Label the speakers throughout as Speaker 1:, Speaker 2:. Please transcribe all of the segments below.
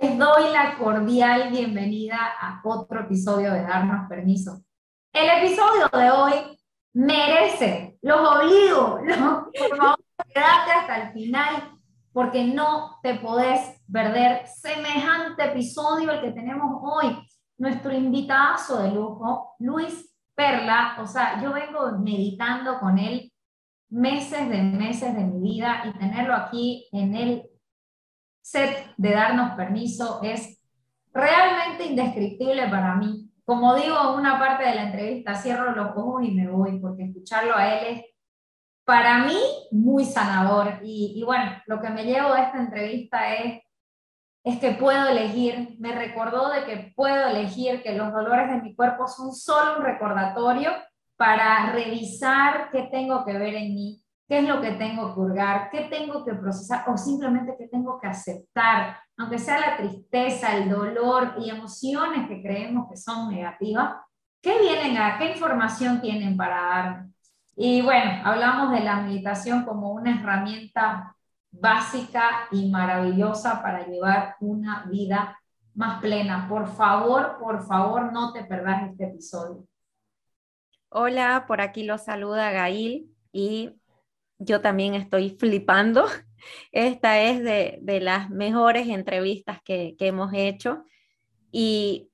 Speaker 1: Les doy la cordial bienvenida a otro episodio de Darnos Permiso. El episodio de hoy merece, los obligo, por favor, quédate hasta el final porque no te podés perder semejante episodio el que tenemos hoy. Nuestro invitado de lujo, Luis Perla, o sea, yo vengo meditando con él meses de meses de mi vida y tenerlo aquí en el set de darnos permiso es realmente indescriptible para mí. Como digo una parte de la entrevista, cierro los ojos y me voy, porque escucharlo a él es para mí muy sanador. Y, y bueno, lo que me llevo de esta entrevista es, es que puedo elegir, me recordó de que puedo elegir, que los dolores de mi cuerpo son solo un recordatorio para revisar qué tengo que ver en mí, qué es lo que tengo que hurgar, qué tengo que procesar o simplemente qué tengo que aceptar, aunque sea la tristeza, el dolor y emociones que creemos que son negativas, ¿qué vienen a, qué información tienen para dar? Y bueno, hablamos de la meditación como una herramienta básica y maravillosa para llevar una vida más plena. Por favor, por favor, no te perdas este episodio.
Speaker 2: Hola, por aquí lo saluda Gail y yo también estoy flipando. Esta es de, las mejores entrevistas que, hemos hecho y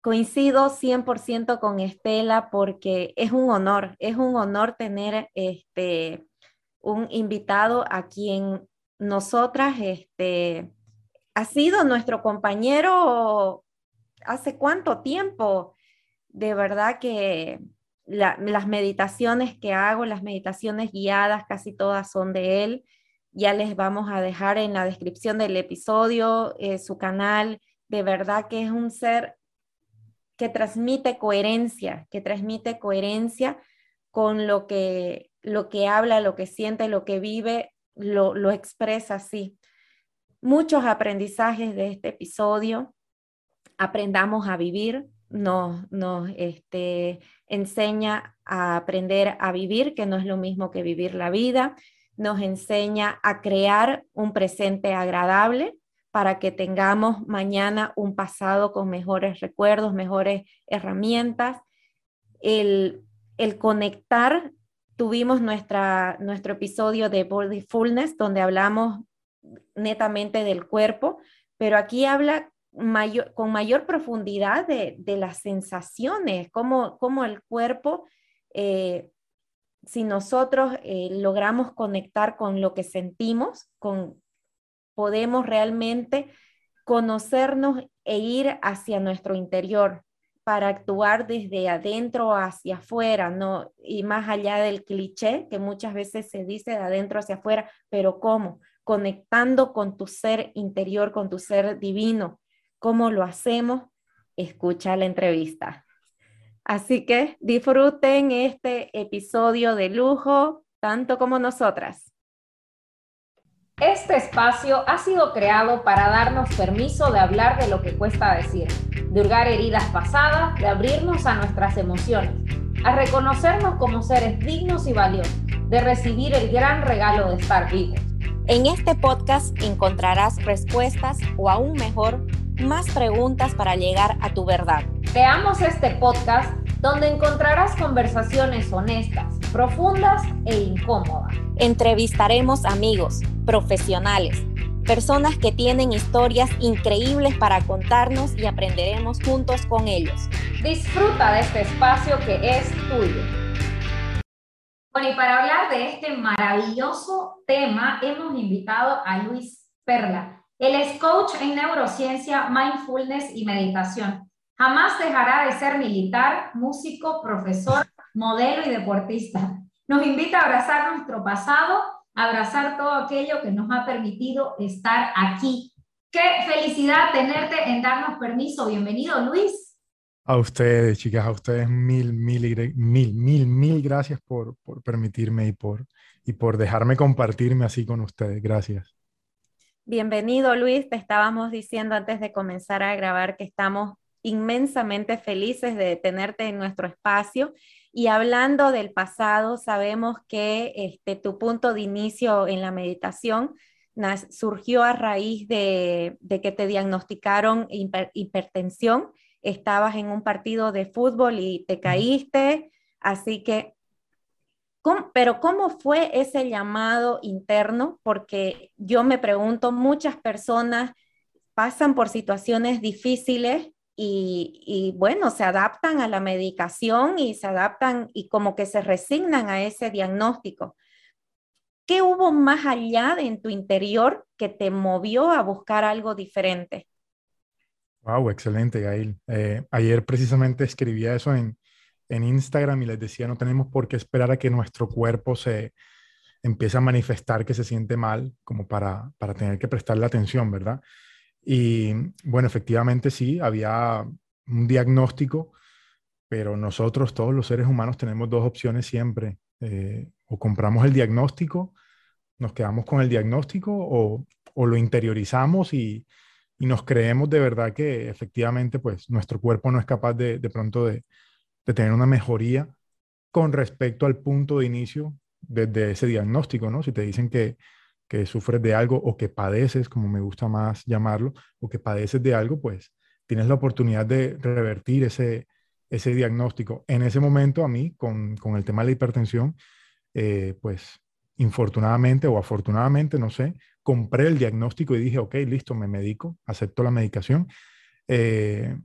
Speaker 2: coincido 100% con Estela porque es un honor, es un honor tener este, un invitado a quien nosotras, este, ha sido nuestro compañero hace cuánto tiempo. De verdad que las meditaciones que hago, las meditaciones guiadas, casi todas son de él. Ya les vamos a dejar en la descripción del episodio eh, su canal. De verdad que es un ser que transmite coherencia, que transmite coherencia con lo que, lo que habla, lo que siente, lo que vive, lo, lo expresa así. Muchos aprendizajes de este episodio. Aprendamos a vivir, nos, nos este, enseña a aprender a vivir, que no es lo mismo que vivir la vida, nos enseña a crear un presente agradable para que tengamos mañana un pasado con mejores recuerdos, mejores herramientas. El, el conectar, tuvimos nuestra, nuestro episodio de Body Fullness, donde hablamos netamente del cuerpo, pero aquí habla con mayor profundidad de, las sensaciones, cómo, el cuerpo, eh, si nosotros eh, logramos conectar con lo que sentimos, con, podemos realmente conocernos e ir hacia nuestro interior para actuar desde adentro hacia afuera, ¿no? Y más allá del cliché que muchas veces se dice de adentro hacia afuera, pero ¿cómo? Conectando con tu ser interior, con tu ser divino, ¿Cómo lo hacemos? Escucha la entrevista. Así que disfruten este episodio de lujo, tanto como nosotras.
Speaker 1: Este espacio ha sido creado para darnos permiso de hablar de lo que cuesta decir, de hurgar heridas pasadas, de abrirnos a nuestras emociones, a reconocernos como seres dignos y valiosos, de recibir el gran regalo de estar vivos.
Speaker 2: En este podcast encontrarás respuestas o aún mejor, más preguntas para llegar a tu verdad.
Speaker 1: Creamos este podcast donde encontrarás conversaciones honestas, profundas e incómodas.
Speaker 2: Entrevistaremos amigos, profesionales, personas que tienen historias increíbles para contarnos y aprenderemos juntos con ellos.
Speaker 1: Disfruta de este espacio que es tuyo. Bueno, y para hablar de este maravilloso tema, hemos invitado a Luis Perla. Él es coach en neurociencia, mindfulness y meditación. Jamás dejará de ser militar, músico, profesor, modelo y deportista. Nos invita a abrazar nuestro pasado, abrazar todo aquello que nos ha permitido estar aquí. Qué felicidad tenerte en darnos permiso. Bienvenido, Luis.
Speaker 3: A ustedes, chicas, a ustedes mil, mil, mil, mil, mil gracias por, por permitirme y por, y por dejarme compartirme así con ustedes. Gracias.
Speaker 2: Bienvenido Luis, te estábamos diciendo antes de comenzar a grabar que estamos inmensamente felices de tenerte en nuestro espacio. Y hablando del pasado, sabemos que este, tu punto de inicio en la meditación surgió a raíz de, que te diagnosticaron hipertensión, estabas en un partido de fútbol y te caíste, así que, pero ¿cómo fue ese llamado interno? Porque yo me pregunto, muchas personas pasan por situaciones difíciles y, bueno, se adaptan a la medicación y se adaptan y como que se resignan a ese diagnóstico. ¿Qué hubo más allá de en tu interior que te movió a buscar algo diferente?
Speaker 3: Wow, excelente, Gail. Eh, ayer precisamente escribía eso en, en Instagram y les decía, no tenemos por qué esperar a que nuestro cuerpo se empiece a manifestar que se siente mal como para, para tener que prestarle atención, ¿verdad? Y bueno, efectivamente sí, había un diagnóstico, pero nosotros, todos los seres humanos, tenemos dos opciones siempre. Eh, o compramos el diagnóstico, nos quedamos con el diagnóstico o, lo interiorizamos y, nos creemos de verdad que efectivamente pues nuestro cuerpo no es capaz de, de pronto de, tener una mejoría con respecto al punto de inicio desde ese diagnóstico, ¿no? Si te dicen que, que sufres de algo o que padeces, como me gusta más llamarlo, o que padeces de algo, pues tienes la oportunidad de revertir ese, ese diagnóstico. En ese momento a mí, con, con el tema de la hipertensión, eh, pues infortunadamente o afortunadamente, no sé, compré el diagnóstico y dije, ok, listo, me medico, acepto la medicación. Eh,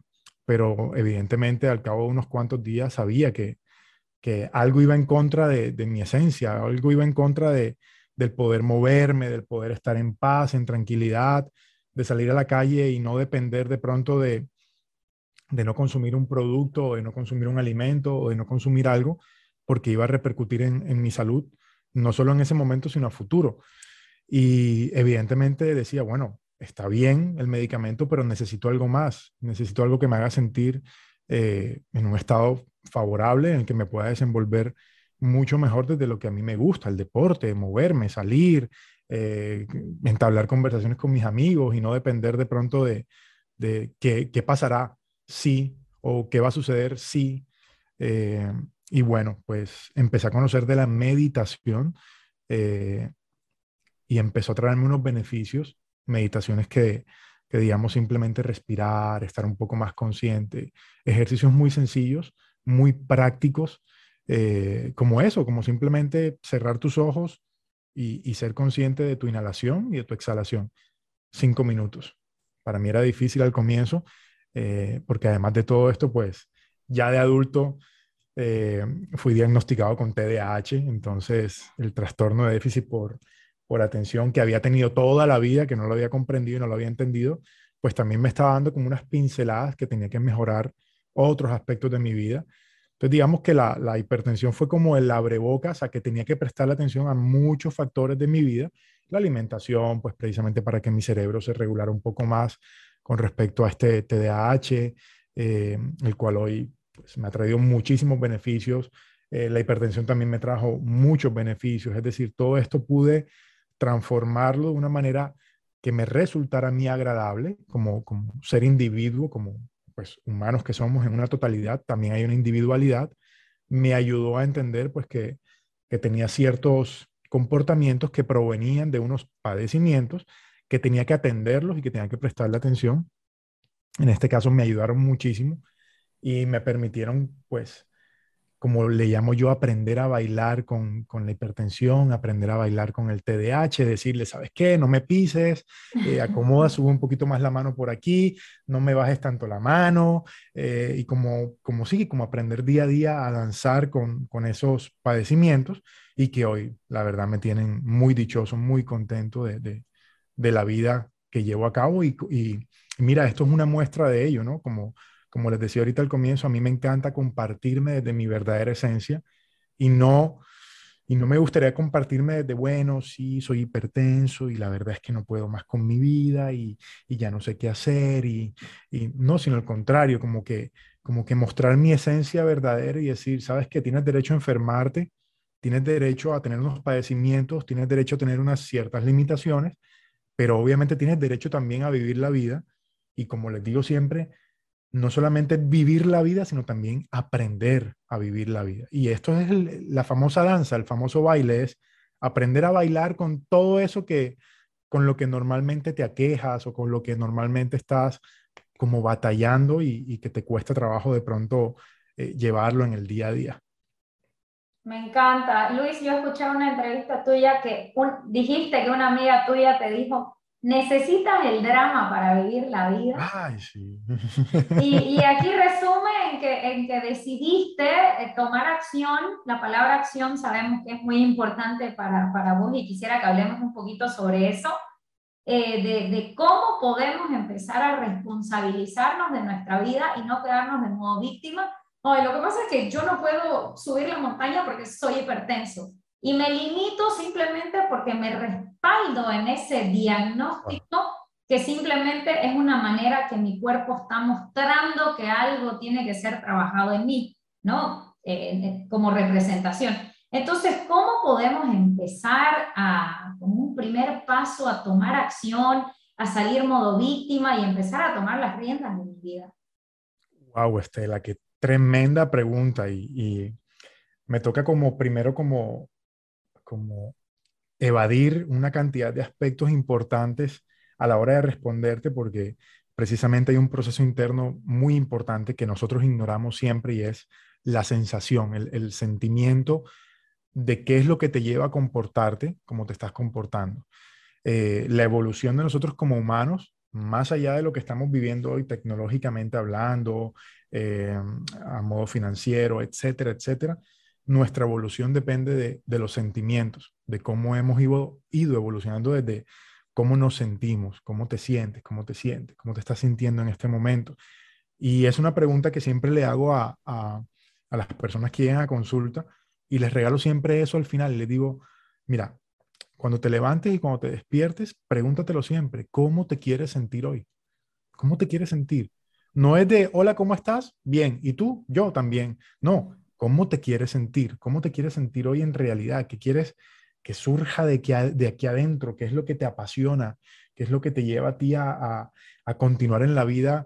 Speaker 3: pero evidentemente al cabo de unos cuantos días sabía que, que algo iba en contra de, de, mi esencia, algo iba en contra de, del poder moverme, del poder estar en paz, en tranquilidad, de salir a la calle y no depender de pronto de, de no consumir un producto, de no consumir un alimento, o de no consumir algo, porque iba a repercutir en, mi salud, no solo en ese momento, sino a futuro. Y evidentemente decía, bueno, está bien el medicamento, pero necesito algo más, necesito algo que me haga sentir eh, en un estado favorable, en el que me pueda desenvolver mucho mejor desde lo que a mí me gusta, el deporte, moverme, salir, eh, entablar conversaciones con mis amigos y no depender de pronto de, de qué, qué, pasará si o qué va a suceder si. Eh, y bueno, pues empecé a conocer de la meditación y empezó a traerme unos beneficios, meditaciones que, que, digamos, simplemente respirar, estar un poco más consciente, ejercicios muy sencillos, muy prácticos, eh, como eso, como simplemente cerrar tus ojos y, y, ser consciente de tu inhalación y de tu exhalación. Cinco minutos. Para mí era difícil al comienzo, eh, porque además de todo esto, pues ya de adulto eh, fui diagnosticado con TDAH, entonces el trastorno de déficit por, por atención que había tenido toda la vida, que no lo había comprendido y no lo había entendido, pues también me estaba dando como unas pinceladas que tenía que mejorar otros aspectos de mi vida. Entonces, digamos que la, la hipertensión fue como el abrebocas a que tenía que prestar atención a muchos factores de mi vida. La alimentación, pues precisamente para que mi cerebro se regulara un poco más con respecto a este TDAH, eh, el cual hoy pues, me ha traído muchísimos beneficios. Eh, la hipertensión también me trajo muchos beneficios, es decir, todo esto pude transformarlo de una manera que me resultara a mí agradable como, como ser individuo, como pues humanos que somos en una totalidad, también hay una individualidad, me ayudó a entender pues que, que tenía ciertos comportamientos que provenían de unos padecimientos que tenía que atenderlos y que tenía que prestarle atención. En este caso me ayudaron muchísimo y me permitieron, pues, como le llamo yo, aprender a bailar con, con, la hipertensión, aprender a bailar con el TDAH, decirle, ¿sabes qué? No me pises, eh, acomoda, sube un poquito más la mano por aquí, no me bajes tanto la mano, eh, y como, como sí, como aprender día a día a danzar con, con esos padecimientos y que hoy, la verdad, me tienen muy dichoso, muy contento de, de, de la vida que llevo a cabo y, y, mira, esto es una muestra de ello, ¿no? Como como les decía ahorita al comienzo, a mí me encanta compartirme desde mi verdadera esencia y no, y no me gustaría compartirme desde, bueno, sí, soy hipertenso y la verdad es que no puedo más con mi vida y, y ya no sé qué hacer y, y, no, sino al contrario, como que, como que mostrar mi esencia verdadera y decir, sabes que tienes derecho a enfermarte, tienes derecho a tener unos padecimientos, tienes derecho a tener unas ciertas limitaciones, pero obviamente tienes derecho también a vivir la vida y como les digo siempre, no solamente vivir la vida, sino también aprender a vivir la vida. Y esto es la famosa danza, el famoso baile, es aprender a bailar con todo eso que, con lo que normalmente te aquejas o con lo que normalmente estás como batallando y, que te cuesta trabajo de pronto eh, llevarlo en el día a día.
Speaker 1: Me encanta. Luis, yo escuché una entrevista tuya que dijiste que una amiga tuya te dijo, necesitas el drama para vivir la vida.
Speaker 3: Ay, sí.
Speaker 1: Y, aquí resume en que, en que decidiste eh, tomar acción. La palabra acción sabemos que es muy importante para, para vos y quisiera que hablemos un poquito sobre eso, eh, de, de, cómo podemos empezar a responsabilizarnos de nuestra vida y no quedarnos de modo víctima. No, lo que pasa es que yo no puedo subir la montaña porque soy hipertenso y me limito simplemente porque me respaldo en ese diagnóstico que simplemente es una manera que mi cuerpo está mostrando que algo tiene que ser trabajado en mí, ¿no? Eh, como representación. Entonces, ¿cómo podemos empezar a, como un primer paso, a tomar acción, a salir modo víctima y empezar a tomar las riendas de mi vida?
Speaker 3: Wow, Estela, qué tremenda pregunta y, y me toca como primero como como evadir una cantidad de aspectos importantes a la hora de responderte porque precisamente hay un proceso interno muy importante que nosotros ignoramos siempre y es la sensación, el, sentimiento de qué es lo que te lleva a comportarte como te estás comportando. Eh, la evolución de nosotros como humanos, más allá de lo que estamos viviendo hoy tecnológicamente hablando, eh, a modo financiero, etcétera, etcétera, nuestra evolución depende de, los sentimientos, de cómo hemos ido, evolucionando desde cómo nos sentimos, cómo te sientes, cómo te sientes, cómo te estás sintiendo en este momento. Y es una pregunta que siempre le hago a, las personas que llegan a consulta y les regalo siempre eso al final les digo, mira, cuando te levantes y cuando te despiertes, pregúntatelo siempre, ¿cómo te quieres sentir hoy? ¿Cómo te quieres sentir? No es de, hola, ¿cómo estás? Bien. ¿Y tú? Yo también. No, ¿Cómo te quieres sentir? ¿Cómo te quieres sentir hoy en realidad? ¿Qué quieres que surja de aquí, de aquí adentro? ¿Qué es lo que te apasiona? ¿Qué es lo que te lleva a ti a, continuar en la vida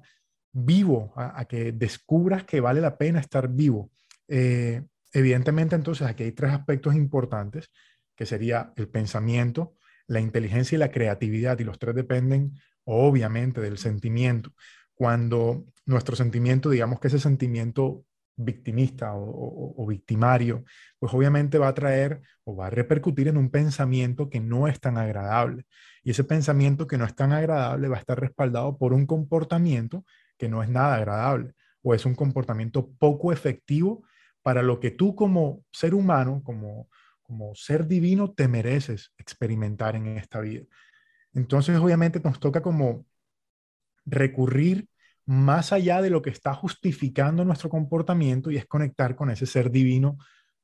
Speaker 3: vivo? A, que descubras que vale la pena estar vivo. Eh, evidentemente, entonces, aquí hay tres aspectos importantes, que sería el pensamiento, la inteligencia y la creatividad, y los tres dependen obviamente del sentimiento. Cuando nuestro sentimiento, digamos que ese sentimiento victimista o, victimario, pues obviamente va a traer o va a repercutir en un pensamiento que no es tan agradable. Y ese pensamiento que no es tan agradable va a estar respaldado por un comportamiento que no es nada agradable o es un comportamiento poco efectivo para lo que tú como ser humano, como, como ser divino, te mereces experimentar en esta vida. Entonces, obviamente nos toca como recurrir más allá de lo que está justificando nuestro comportamiento y es conectar con ese ser divino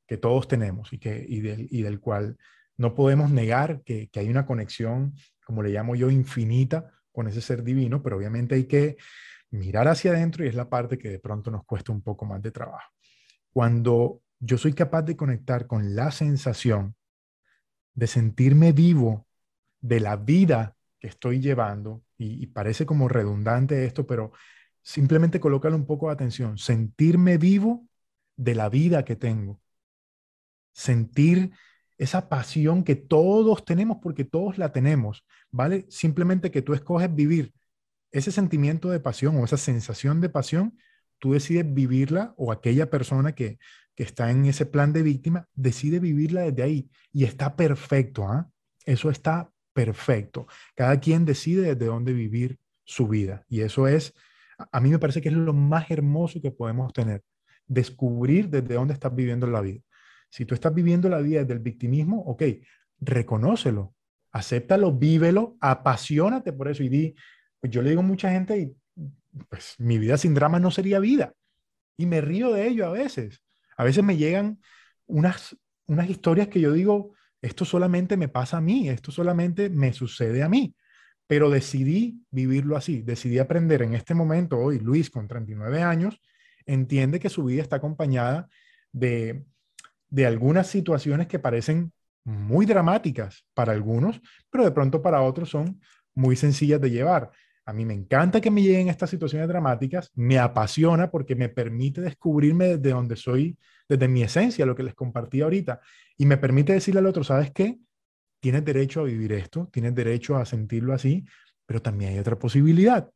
Speaker 3: que todos tenemos y, que, y, del, y del cual no podemos negar que, que, hay una conexión, como le llamo yo, infinita con ese ser divino, pero obviamente hay que mirar hacia adentro y es la parte que de pronto nos cuesta un poco más de trabajo. Cuando yo soy capaz de conectar con la sensación de sentirme vivo de la vida que estoy llevando, y, parece como redundante esto, pero Simplemente colócale un poco de atención. Sentirme vivo de la vida que tengo. Sentir esa pasión que todos tenemos porque todos la tenemos, ¿vale? Simplemente que tú escoges vivir ese sentimiento de pasión o esa sensación de pasión, tú decides vivirla o aquella persona que, está en ese plan de víctima decide vivirla desde ahí y está perfecto, ¿ah? Eso está perfecto. Cada quien decide desde dónde vivir su vida y eso es a mí me parece que es lo más hermoso que podemos tener, descubrir desde dónde estás viviendo la vida. Si tú estás viviendo la vida desde el victimismo, ok, reconócelo, acéptalo, vívelo, apasionate por eso y di, pues yo le digo a mucha gente, y, pues mi vida sin drama no sería vida. Y me río de ello a veces. A veces me llegan unas, unas historias que yo digo, esto solamente me pasa a mí, esto solamente me sucede a mí pero decidí vivirlo así, decidí aprender en este momento, hoy Luis con 39 años, entiende que su vida está acompañada de, de algunas situaciones que parecen muy dramáticas para algunos, pero de pronto para otros son muy sencillas de llevar. A mí me encanta que me lleguen estas situaciones dramáticas, me apasiona porque me permite descubrirme desde donde soy, desde mi esencia, lo que les compartí ahorita, y me permite decirle al otro, ¿sabes qué? tienes derecho a vivir esto, tienes derecho a sentirlo así, pero también hay otra posibilidad.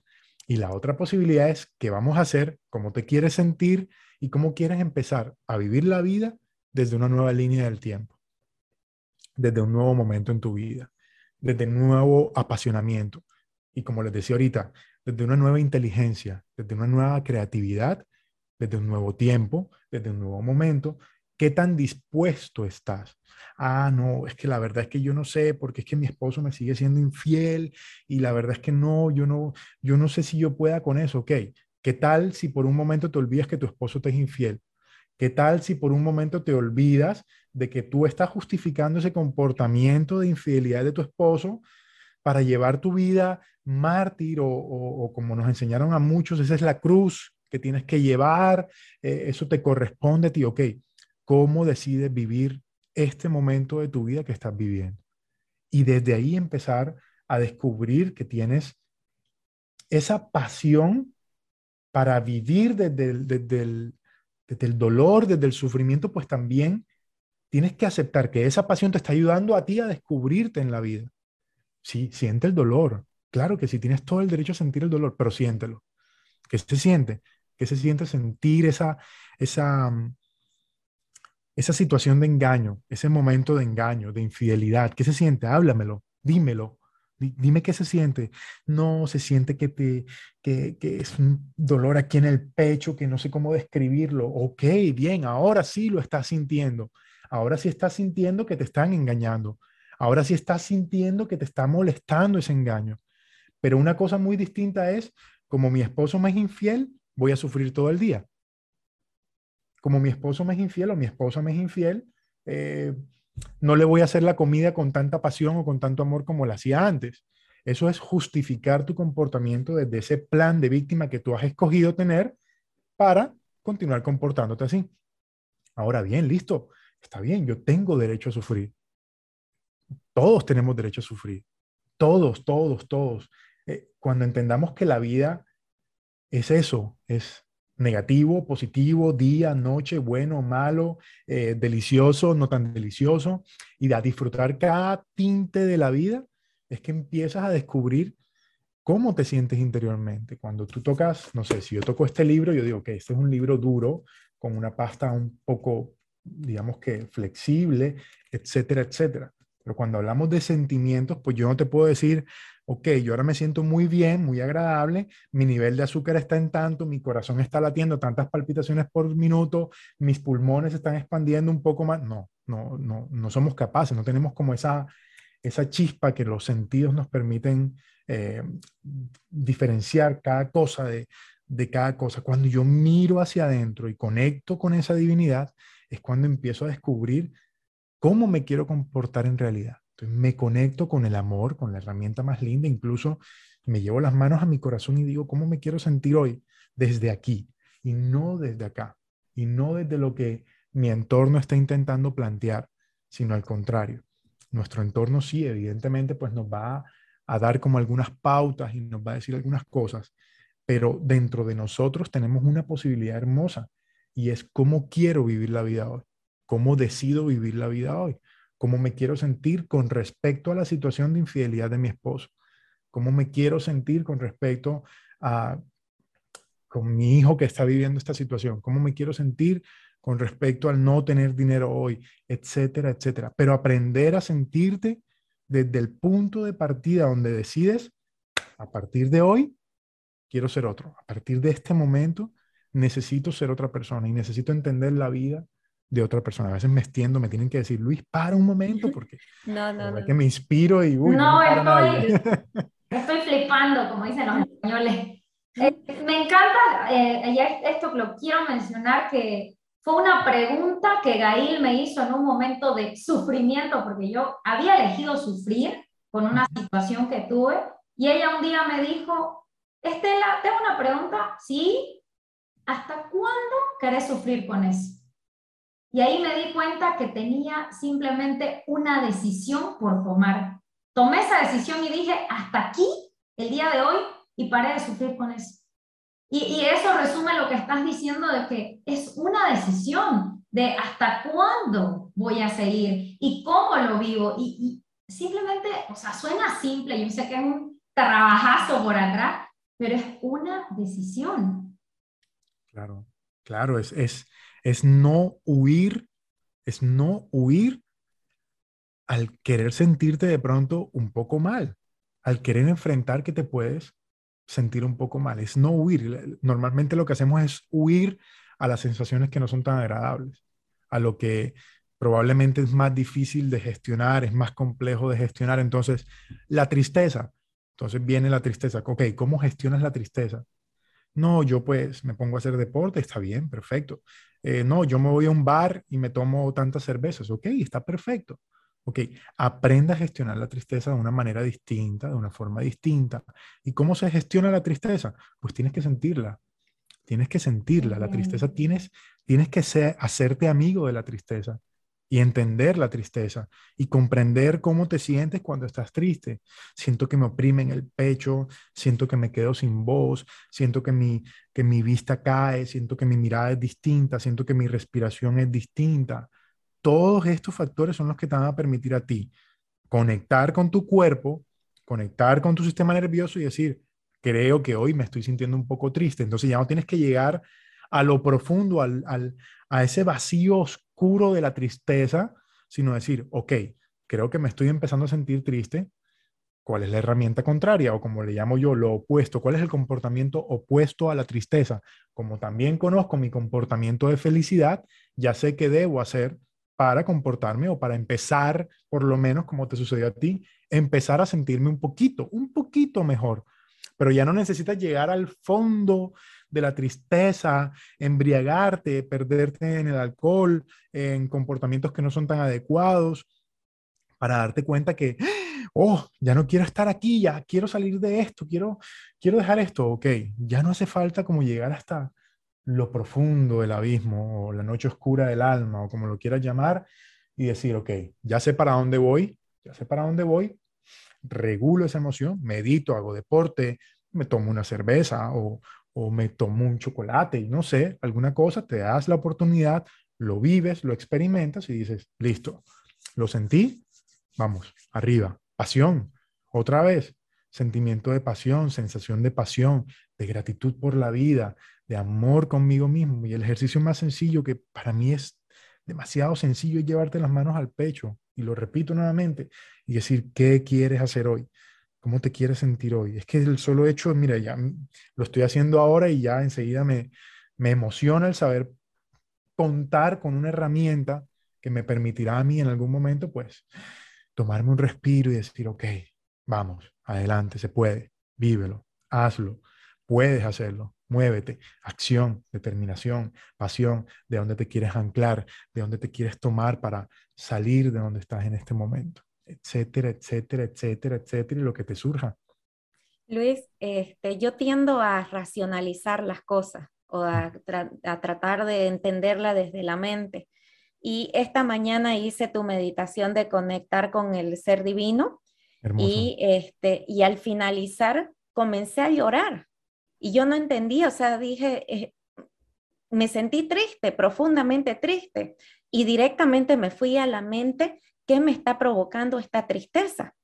Speaker 3: Y la otra posibilidad es que vamos a hacer como te quieres sentir y cómo quieres empezar a vivir la vida desde una nueva línea del tiempo, desde un nuevo momento en tu vida, desde un nuevo apasionamiento. Y como les decía ahorita, desde una nueva inteligencia, desde una nueva creatividad, desde un nuevo tiempo, desde un nuevo momento. ¿Qué tan dispuesto estás ah, no, es que la verdad es que yo no sé, porque es que mi esposo me sigue siendo infiel y la verdad es que no, yo no, yo no sé si yo pueda con eso, ok. ¿Qué tal si por un momento te olvidas que tu esposo te es infiel? ¿Qué tal si por un momento te olvidas de que tú estás justificando ese comportamiento de infidelidad de tu esposo para llevar tu vida mártir o, como nos enseñaron a muchos, esa es la cruz que tienes que llevar, eh, eso te corresponde a ti, ok. ¿Cómo decides vivir este momento de tu vida que estás viviendo. Y desde ahí empezar a descubrir que tienes esa pasión para vivir desde el, desde el, dolor, desde el sufrimiento, pues también tienes que aceptar que esa pasión te está ayudando a ti a descubrirte en la vida. Sí, siente el dolor. Claro que sí, tienes todo el derecho a sentir el dolor, pero siéntelo. ¿Qué se siente? ¿Qué se siente sentir esa, esa, esa situación de engaño, ese momento de engaño, de infidelidad, ¿qué se siente? Háblamelo, dímelo. Dime qué se siente. No, se siente que, te, que, es un dolor aquí en el pecho, que no sé cómo describirlo. Ok, bien, ahora sí lo estás sintiendo. Ahora sí estás sintiendo que te están engañando. Ahora sí estás sintiendo que te está molestando ese engaño. Pero una cosa muy distinta es, como mi esposo me es infiel, voy a sufrir todo el día como mi esposo me es infiel o mi esposa me es infiel, eh, no le voy a hacer la comida con tanta pasión o con tanto amor como la hacía antes. Eso es justificar tu comportamiento desde ese plan de víctima que tú has escogido tener para continuar comportándote así. Ahora bien, listo, está bien, yo tengo derecho a sufrir. Todos tenemos derecho a sufrir. Todos, todos, todos. Cuando entendamos que la vida es eso, es negativo, positivo, día, noche, bueno, malo, eh, delicioso, no tan delicioso, y a disfrutar cada tinte de la vida, es que empiezas a descubrir cómo te sientes interiormente. Cuando tú tocas, no sé, si yo toco este libro, yo digo que este es un libro duro, con una pasta un poco, digamos que flexible, etcétera, etcétera. Pero cuando hablamos de sentimientos, pues yo no te puedo decir, ok, yo ahora me siento muy bien, muy agradable, mi nivel de azúcar está en tanto, mi corazón está latiendo tantas palpitaciones por minuto, mis pulmones están expandiendo un poco más. No, no, no, no somos capaces, no tenemos como esa, esa chispa que los sentidos nos permiten eh, diferenciar cada cosa de, de cada cosa. Cuando yo miro hacia adentro y conecto con esa divinidad, es cuando empiezo a descubrir cómo me quiero comportar en realidad. Me conecto con el amor, con la herramienta más linda, incluso me llevo las manos a mi corazón y digo, ¿cómo me quiero sentir hoy? Desde aquí y no desde acá, y no desde lo que mi entorno está intentando plantear, sino al contrario. Nuestro entorno sí, evidentemente, pues nos va a, dar como algunas pautas y nos va a decir algunas cosas, pero dentro de nosotros tenemos una posibilidad hermosa y es cómo quiero vivir la vida hoy, cómo decido vivir la vida hoy cómo me quiero sentir con respecto a la situación de infidelidad de mi esposo, cómo me quiero sentir con respecto a con mi hijo que está viviendo esta situación, cómo me quiero sentir con respecto al no tener dinero hoy, etcétera, etcétera. Pero aprender a sentirte desde el punto de partida donde decides, a partir de hoy, quiero ser otro. A partir de este momento, necesito ser otra persona y necesito entender la vida de otra persona. A veces me extiendo, me tienen que decir, Luis, para un momento, porque
Speaker 2: no, no, no.
Speaker 3: que me inspiro y uy,
Speaker 1: no, estoy, estoy flipando, como dicen los españoles. Eh, me encanta, eh, esto lo quiero mencionar, que fue una pregunta que Gail me hizo en un momento de sufrimiento, porque yo había elegido sufrir con una situación que tuve, y ella un día me dijo, Estela, tengo una pregunta, ¿sí? ¿Hasta cuándo querés sufrir con eso? Y ahí me di cuenta que tenía simplemente una decisión por tomar. Tomé esa decisión y dije, hasta aquí, el día de hoy, y paré de sufrir con eso. Y, eso resume lo que estás diciendo de que es una decisión de hasta cuándo voy a seguir y cómo lo vivo. Y, simplemente, o sea, suena simple, yo sé que es un trabajazo por atrás, pero es una decisión.
Speaker 3: Claro, claro, es, es, es no huir, es no huir al querer sentirte de pronto un poco mal, al querer enfrentar que te puedes sentir un poco mal, es no huir. Normalmente lo que hacemos es huir a las sensaciones que no son tan agradables, a lo que probablemente es más difícil de gestionar, es más complejo de gestionar. Entonces, la tristeza, entonces viene la tristeza. Ok, ¿cómo gestionas la tristeza? No, yo pues me pongo a hacer deporte, está bien, perfecto. Eh, no, yo me voy a un bar y me tomo tantas cervezas, ok, está perfecto. Ok, aprenda a gestionar la tristeza de una manera distinta, de una forma distinta. ¿Y cómo se gestiona la tristeza? Pues tienes que sentirla, tienes que sentirla. La tristeza tienes, tienes que ser, hacerte amigo de la tristeza y entender la tristeza y comprender cómo te sientes cuando estás triste. Siento que me oprimen el pecho, siento que me quedo sin voz, siento que mi, que mi vista cae, siento que mi mirada es distinta, siento que mi respiración es distinta. Todos estos factores son los que te van a permitir a ti conectar con tu cuerpo, conectar con tu sistema nervioso y decir, creo que hoy me estoy sintiendo un poco triste. Entonces ya no tienes que llegar a lo profundo, al, al, a ese vacío oscuro de la tristeza, sino decir, ok, creo que me estoy empezando a sentir triste. ¿Cuál es la herramienta contraria? O como le llamo yo, lo opuesto. ¿Cuál es el comportamiento opuesto a la tristeza? Como también conozco mi comportamiento de felicidad, ya sé qué debo hacer para comportarme o para empezar, por lo menos como te sucedió a ti, empezar a sentirme un poquito, un poquito mejor. Pero ya no necesitas llegar al fondo de la tristeza, embriagarte, perderte en el alcohol, en comportamientos que no son tan adecuados, para darte cuenta que, oh, ya no quiero estar aquí, ya quiero salir de esto, quiero, quiero dejar esto, ok, ya no hace falta como llegar hasta lo profundo del abismo o la noche oscura del alma o como lo quieras llamar y decir, ok, ya sé para dónde voy, ya sé para dónde voy, regulo esa emoción, medito, hago deporte, me tomo una cerveza o, o me tomo un chocolate y no sé, alguna cosa, te das la oportunidad, lo vives, lo experimentas y dices, listo, lo sentí, vamos, arriba, pasión, otra vez, sentimiento de pasión, sensación de pasión, de gratitud por la vida, de amor conmigo mismo. Y el ejercicio más sencillo que para mí es demasiado sencillo es llevarte las manos al pecho, y lo repito nuevamente, y decir, ¿qué quieres hacer hoy? ¿Cómo te quieres sentir hoy? Es que el solo hecho, mira, ya lo estoy haciendo ahora y ya enseguida me, me emociona el saber contar con una herramienta que me permitirá a mí en algún momento, pues, tomarme un respiro y decir, ok, vamos, adelante, se puede, vívelo, hazlo, puedes hacerlo, muévete, acción, determinación, pasión, de dónde te quieres anclar, de dónde te quieres tomar para salir de donde estás en este momento etcétera, etcétera, etcétera, etcétera, y lo que te surja.
Speaker 2: Luis, este, yo tiendo a racionalizar las cosas o a, tratar de entenderla desde la mente. Y esta mañana hice tu meditación de conectar con el ser divino y, este, y al finalizar comencé a llorar. Y yo no entendía, o sea, dije, eh, me sentí triste, profundamente triste. Y directamente me fui a la mente ¿qué me está provocando esta tristeza?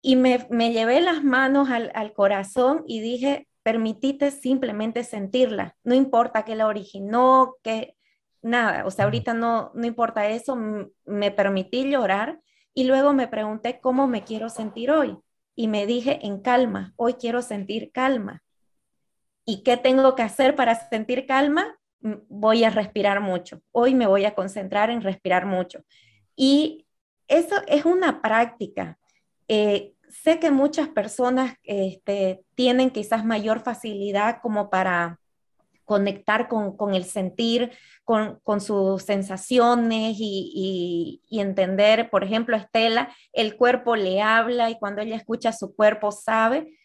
Speaker 2: Y me, llevé las manos al, corazón y dije, permitite simplemente sentirla, no importa qué la originó, que nada, o sea, ahorita no, no importa eso, me permití llorar y luego me pregunté cómo me quiero sentir hoy y me dije en calma, hoy quiero sentir calma. ¿Y qué tengo que hacer para sentir calma? Voy a respirar mucho. Hoy me voy a concentrar en respirar mucho. Y eso es una práctica. Eh, sé que muchas personas este, tienen quizás mayor facilidad como para conectar con, el sentir, con, sus sensaciones y, y, entender, por ejemplo, Estela, el cuerpo le habla y cuando ella escucha su cuerpo sabe,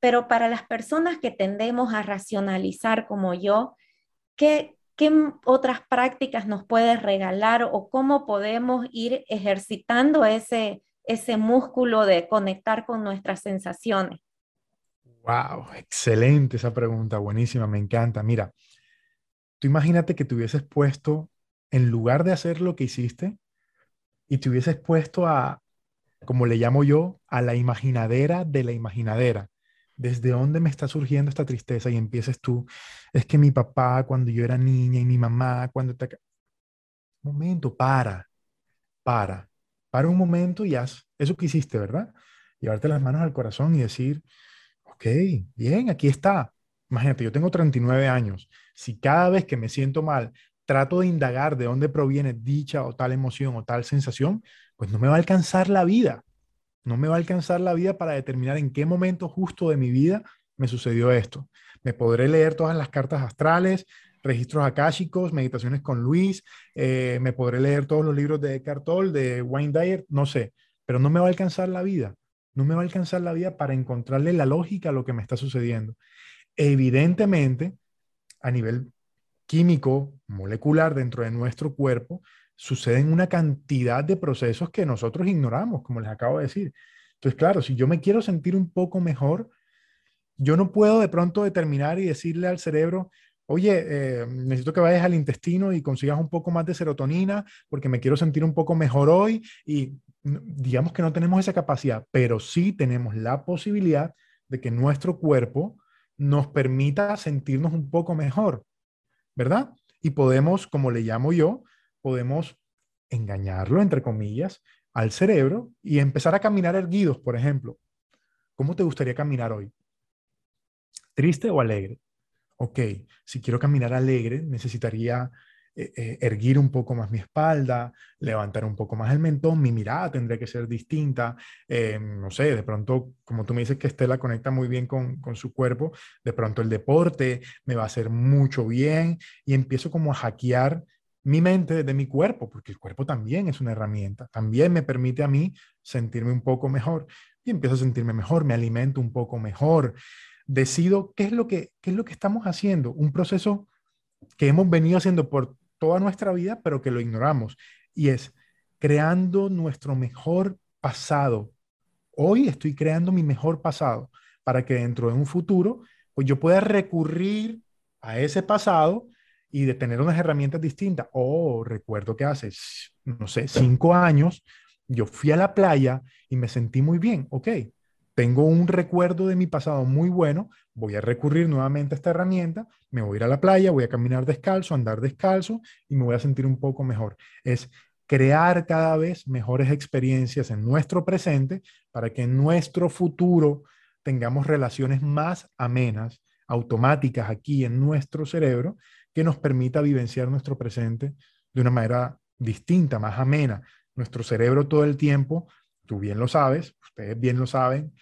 Speaker 2: pero para las personas que tendemos a racionalizar como yo, ¿qué, ¿qué otras prácticas nos puedes regalar o cómo podemos ir ejercitando ese, ese músculo de conectar con nuestras sensaciones?
Speaker 3: Wow, excelente esa pregunta, buenísima, me encanta. Mira, tú imagínate que te hubieses puesto, en lugar de hacer lo que hiciste, y te hubieses puesto a como le llamo yo, a la imaginadera de la imaginadera. ¿Desde dónde me está surgiendo esta tristeza? Y empieces tú, es que mi papá cuando yo era niña y mi mamá cuando te... Momento, para, para, para un momento y haz eso que hiciste, ¿verdad? Llevarte las manos al corazón y decir, ok, bien, aquí está. Imagínate, yo tengo 39 años. Si cada vez que me siento mal trato de indagar de dónde proviene dicha o tal emoción o tal sensación, pues no me va a alcanzar la vida. No me va a alcanzar la vida para determinar en qué momento justo de mi vida me sucedió esto. Me podré leer todas las cartas astrales, registros akáshicos, meditaciones con Luis, eh, me podré leer todos los libros de Eckhart Tolle, de Wayne Dyer, no sé, pero no me va a alcanzar la vida. No me va a alcanzar la vida para encontrarle la lógica a lo que me está sucediendo. Evidentemente, a nivel químico, molecular dentro de nuestro cuerpo, suceden una cantidad de procesos que nosotros ignoramos, como les acabo de decir. Entonces, claro, si yo me quiero sentir un poco mejor, yo no puedo de pronto determinar y decirle al cerebro, oye, eh, necesito que vayas al intestino y consigas un poco más de serotonina porque me quiero sentir un poco mejor hoy y digamos que no tenemos esa capacidad, pero sí tenemos la posibilidad de que nuestro cuerpo nos permita sentirnos un poco mejor, ¿verdad? Y podemos, como le llamo yo, podemos engañarlo, entre comillas, al cerebro y empezar a caminar erguidos, por ejemplo. ¿Cómo te gustaría caminar hoy? ¿Triste o alegre? Ok, si quiero caminar alegre, necesitaría eh, eh, erguir un poco más mi espalda, levantar un poco más el mentón, mi mirada tendría que ser distinta. Eh, no sé, de pronto, como tú me dices que Estela conecta muy bien con, con su cuerpo, de pronto el deporte me va a hacer mucho bien y empiezo como a hackear mi mente desde mi cuerpo, porque el cuerpo también es una herramienta, también me permite a mí sentirme un poco mejor y empiezo a sentirme mejor, me alimento un poco mejor, decido qué es lo que, qué es lo que estamos haciendo, un proceso que hemos venido haciendo por toda nuestra vida, pero que lo ignoramos, y es creando nuestro mejor pasado. Hoy estoy creando mi mejor pasado para que dentro de un futuro, pues yo pueda recurrir a ese pasado y de tener unas herramientas distintas. Oh, recuerdo que hace, no sé, cinco años, yo fui a la playa y me sentí muy bien. Ok, tengo un recuerdo de mi pasado muy bueno, voy a recurrir nuevamente a esta herramienta, me voy a ir a la playa, voy a caminar descalzo, andar descalzo y me voy a sentir un poco mejor. Es crear cada vez mejores experiencias en nuestro presente para que en nuestro futuro tengamos relaciones más amenas, automáticas aquí en nuestro cerebro que nos permita vivenciar nuestro presente de una manera distinta, más amena. Nuestro cerebro todo el tiempo, tú bien lo sabes, ustedes bien lo saben,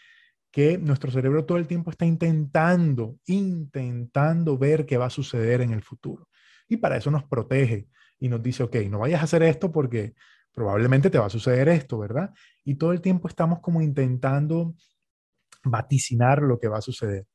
Speaker 3: que nuestro cerebro todo el tiempo está intentando, intentando ver qué va a suceder en el futuro. Y para eso nos protege y nos dice, ok, no vayas a hacer esto porque probablemente te va a suceder esto, ¿verdad? Y todo el tiempo estamos como intentando vaticinar lo que va a suceder.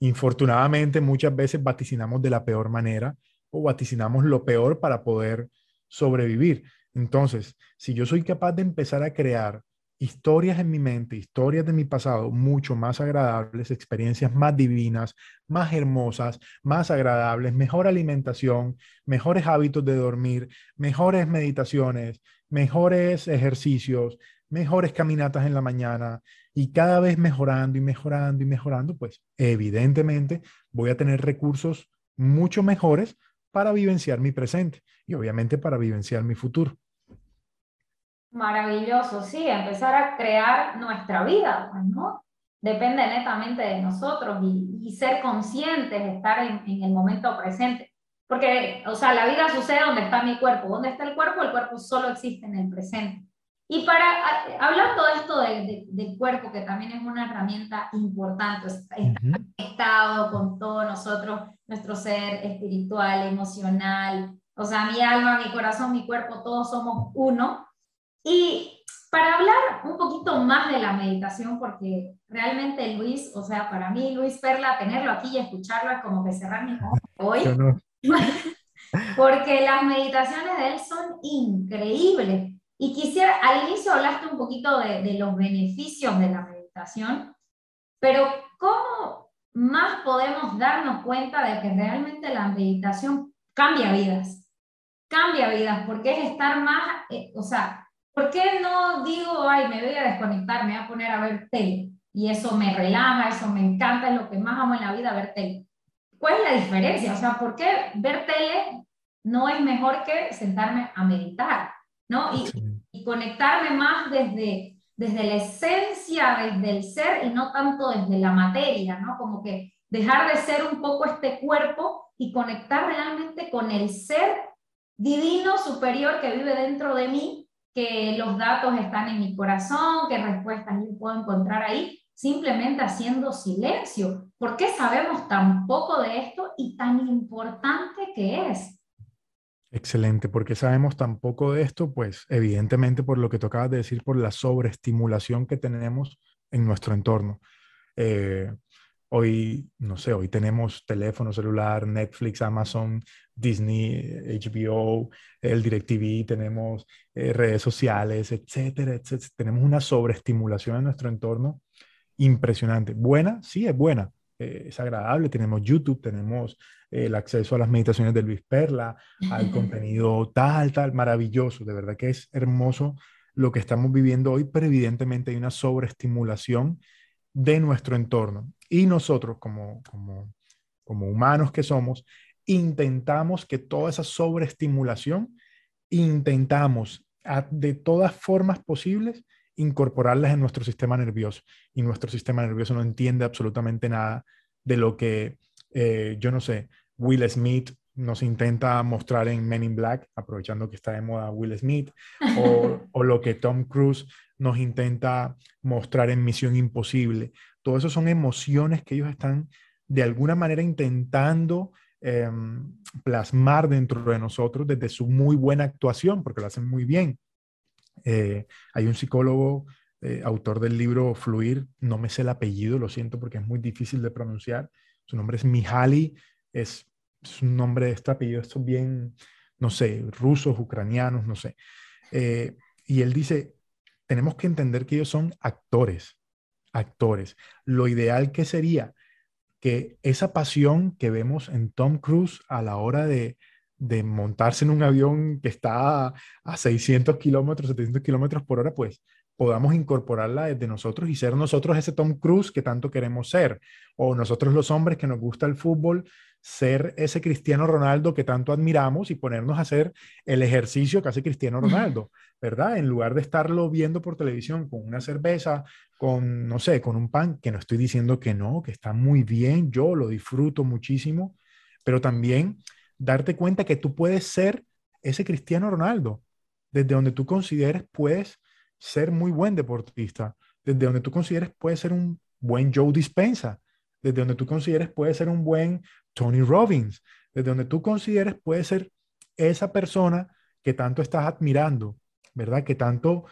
Speaker 3: Infortunadamente, muchas veces vaticinamos de la peor manera o vaticinamos lo peor para poder sobrevivir. Entonces, si yo soy capaz de empezar a crear historias en mi mente, historias de mi pasado mucho más agradables, experiencias más divinas, más hermosas, más agradables, mejor alimentación, mejores hábitos de dormir, mejores meditaciones, mejores ejercicios, mejores caminatas en la mañana y cada vez mejorando y mejorando y mejorando, pues evidentemente voy a tener recursos mucho mejores para vivenciar mi presente y obviamente para vivenciar mi futuro.
Speaker 1: Maravilloso, sí, empezar a crear nuestra vida, pues, ¿no? Depende netamente de nosotros y, ser conscientes, estar en, el momento presente. Porque, o sea, la vida sucede donde está mi cuerpo. ¿Dónde está el cuerpo? El cuerpo solo existe en el presente. Y para, hablando de esto del cuerpo, que también es una herramienta importante, está conectado con todo nosotros, nuestro ser espiritual, emocional, o sea, mi alma, mi corazón, mi cuerpo, todos somos uno. Y para hablar un poquito más de la meditación, porque realmente Luis, o sea, para mí Luis Perla, tenerlo aquí y escucharlo es como que cerrar mi ojos hoy. porque las meditaciones de él son increíbles. Y quisiera, al inicio hablaste un poquito de, de, los beneficios de la meditación, pero ¿cómo más podemos darnos cuenta de que realmente la meditación cambia vidas? Cambia vidas, porque es estar más, eh, o sea, ¿Por qué no digo, ay, me voy a desconectar, me voy a poner a ver tele? Y eso me relaja, eso me encanta, es lo que más amo en la vida, ver tele. ¿Cuál es la diferencia? O sea, ¿por qué ver tele no es mejor que sentarme a meditar? ¿no? Y, conectarme más desde, desde la esencia, desde el ser y no tanto desde la materia, ¿no? Como que dejar de ser un poco este cuerpo y conectar realmente con el ser divino superior que vive dentro de mí, que los datos están en mi corazón, que respuestas yo puedo encontrar ahí, simplemente haciendo silencio. ¿Por qué sabemos tan poco de esto y tan importante que es?
Speaker 3: Excelente, porque sabemos tan poco de esto, pues evidentemente por lo que tocabas de decir, por la sobreestimulación que tenemos en nuestro entorno. Eh, hoy, no sé, hoy tenemos teléfono celular, Netflix, Amazon, Disney, HBO, el DirecTV, tenemos eh, redes sociales, etcétera, etcétera. Tenemos una sobreestimulación en nuestro entorno impresionante. Buena, sí, es buena, eh, es agradable. Tenemos YouTube, tenemos el acceso a las meditaciones de Luis Perla, al contenido tal, tal, maravilloso. De verdad que es hermoso lo que estamos viviendo hoy, pero evidentemente hay una sobreestimulación de nuestro entorno. Y nosotros, como, como, como humanos que somos, intentamos que toda esa sobreestimulación, intentamos de todas formas posibles incorporarlas en nuestro sistema nervioso. Y nuestro sistema nervioso no entiende absolutamente nada de lo que, eh, yo no sé, Will Smith nos intenta mostrar en Men in Black, aprovechando que está de moda Will Smith, o, o, lo que Tom Cruise nos intenta mostrar en Misión Imposible. Todo eso son emociones que ellos están de alguna manera intentando em, plasmar dentro de nosotros desde su muy buena actuación, porque lo hacen muy bien. Eh, hay un psicólogo, eh, autor del libro Fluir, no me sé el apellido, lo siento porque es muy difícil de pronunciar. Su nombre es Mihaly, es, un nombre, este apellido, esto bien, no sé, rusos, ucranianos, no sé. Eh, y él dice, tenemos que entender que ellos son actores, actores. Lo ideal que sería que esa pasión que vemos en Tom Cruise a la hora de, de montarse en un avión que está a 600 kilómetros, 700 kilómetros por hora, pues podamos incorporarla desde nosotros y ser nosotros ese Tom Cruise que tanto queremos ser. O nosotros los hombres que nos gusta el fútbol, ser ese Cristiano Ronaldo que tanto admiramos y ponernos a hacer el ejercicio que hace Cristiano Ronaldo, ¿verdad? En lugar de estarlo viendo por televisión con una cerveza, con, no sé, con un pan, que no estoy diciendo que no, que está muy bien, yo lo disfruto muchísimo, pero también darte cuenta que tú puedes ser ese Cristiano Ronaldo, desde donde tú consideres puedes ser muy buen deportista, desde donde tú consideres puedes ser un buen Joe Dispensa, desde donde tú consideres puedes ser un buen Tony Robbins, desde donde tú consideres puedes ser esa persona que tanto estás admirando, ¿verdad? Que tanto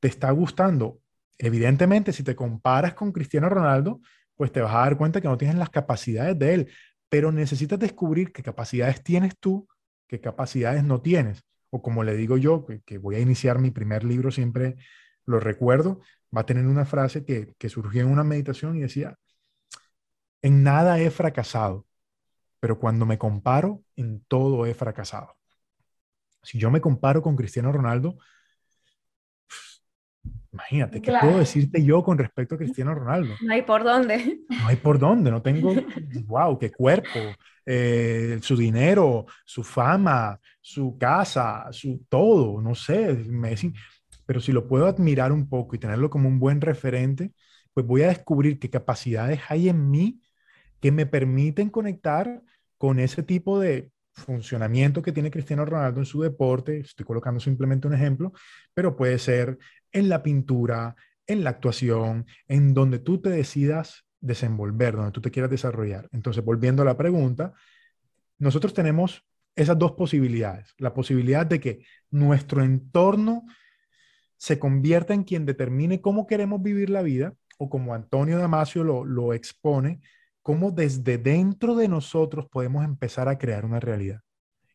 Speaker 3: te está gustando. Evidentemente, si te comparas con Cristiano Ronaldo, pues te vas a dar cuenta que no tienes las capacidades de él, pero necesitas descubrir qué capacidades tienes tú, qué capacidades no tienes. O como le digo yo, que, voy a iniciar mi primer libro, siempre lo recuerdo, va a tener una frase que, que surgió en una meditación y decía, en nada he fracasado, pero cuando me comparo, en todo he fracasado. Si yo me comparo con Cristiano Ronaldo, Imagínate, ¿qué puedo decirte yo con respecto a Cristiano Ronaldo?
Speaker 2: No hay por dónde.
Speaker 3: No hay por dónde, no tengo, wow, qué cuerpo, eh, su dinero, su fama, su casa, su todo, no sé, Messi. Pero si lo puedo admirar un poco y tenerlo como un buen referente, pues voy a descubrir qué capacidades hay en mí que me permiten conectar con ese tipo de funcionamiento que tiene Cristiano Ronaldo en su deporte. Estoy colocando simplemente un ejemplo, pero puede ser en la pintura, en la actuación, en donde tú te decidas desenvolver, donde tú te quieras desarrollar. Entonces, volviendo a la pregunta, nosotros tenemos esas dos posibilidades. La posibilidad de que nuestro entorno se convierta en quien determine cómo queremos vivir la vida, o como Antonio Damasio lo, lo expone, cómo desde dentro de nosotros podemos empezar a crear una realidad.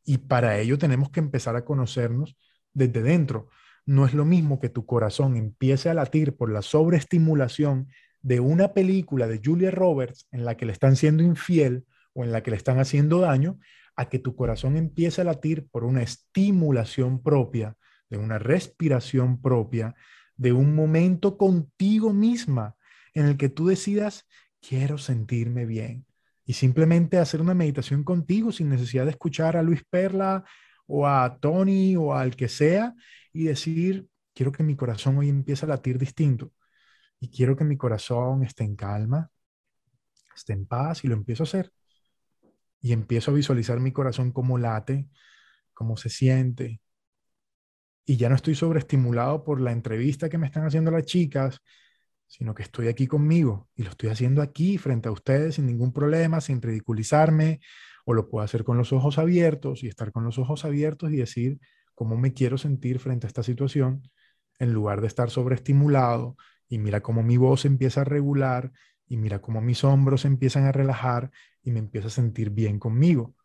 Speaker 3: Y para ello tenemos que empezar a conocernos desde dentro. No es lo mismo que tu corazón empiece a latir por la sobreestimulación de una película de Julia Roberts en la que le están siendo infiel o en la que le están haciendo daño, a que tu corazón empiece a latir por una estimulación propia de una respiración propia, de un momento contigo misma en el que tú decidas, quiero sentirme bien. Y simplemente hacer una meditación contigo sin necesidad de escuchar a Luis Perla o a Tony o al que sea y decir, quiero que mi corazón hoy empiece a latir distinto. Y quiero que mi corazón esté en calma, esté en paz y lo empiezo a hacer. Y empiezo a visualizar mi corazón como late, cómo se siente. Y ya no estoy sobreestimulado por la entrevista que me están haciendo las chicas, sino que estoy aquí conmigo y lo estoy haciendo aquí frente a ustedes sin ningún problema, sin ridiculizarme, o lo puedo hacer con los ojos abiertos y estar con los ojos abiertos y decir cómo me quiero sentir frente a esta situación, en lugar de estar sobreestimulado y mira cómo mi voz empieza a regular y mira cómo mis hombros empiezan a relajar y me empiezo a sentir bien conmigo,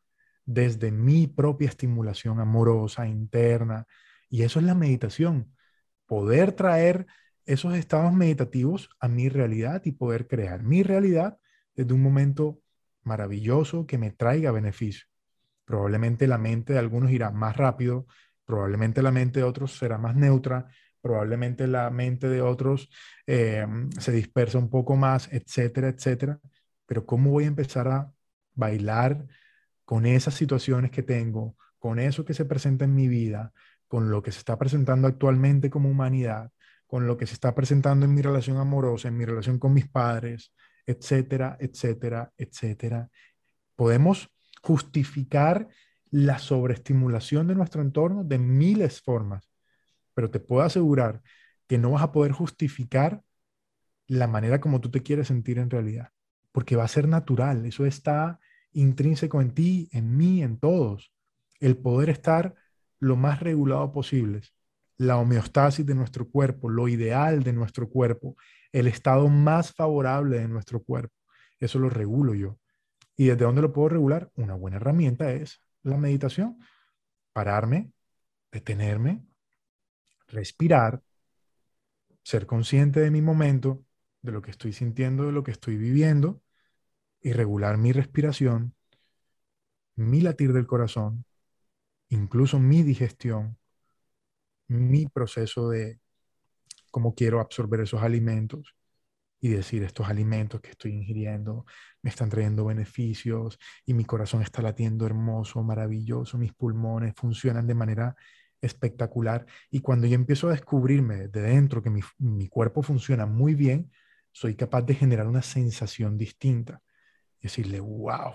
Speaker 3: desde mi propia estimulación amorosa, interna. Y eso es la meditación, poder traer esos estados meditativos a mi realidad y poder crear mi realidad desde un momento maravilloso que me traiga beneficio. Probablemente la mente de algunos irá más rápido, probablemente la mente de otros será más neutra, probablemente la mente de otros eh, se dispersa un poco más, etcétera, etcétera. Pero ¿cómo voy a empezar a bailar con esas situaciones que tengo, con eso que se presenta en mi vida, con lo que se está presentando actualmente como humanidad, con lo que se está presentando en mi relación amorosa, en mi relación con mis padres, etcétera, etcétera, etcétera. Podemos justificar la sobreestimulación de nuestro entorno de miles formas, pero te puedo asegurar que no vas a poder justificar la manera como tú te quieres sentir en realidad, porque va a ser natural, eso está intrínseco en ti, en mí, en todos, el poder estar lo más regulado posible la homeostasis de nuestro cuerpo, lo ideal de nuestro cuerpo, el estado más favorable de nuestro cuerpo. Eso lo regulo yo. ¿Y desde dónde lo puedo regular? Una buena herramienta es la meditación. Pararme, detenerme, respirar, ser consciente de mi momento, de lo que estoy sintiendo, de lo que estoy viviendo, y regular mi respiración, mi latir del corazón, incluso mi digestión, mi proceso de cómo quiero absorber esos alimentos y decir estos alimentos que estoy ingiriendo me están trayendo beneficios y mi corazón está latiendo hermoso, maravilloso, mis pulmones funcionan de manera espectacular y cuando yo empiezo a descubrirme de dentro que mi, mi cuerpo funciona muy bien, soy capaz de generar una sensación distinta. Decirle, wow,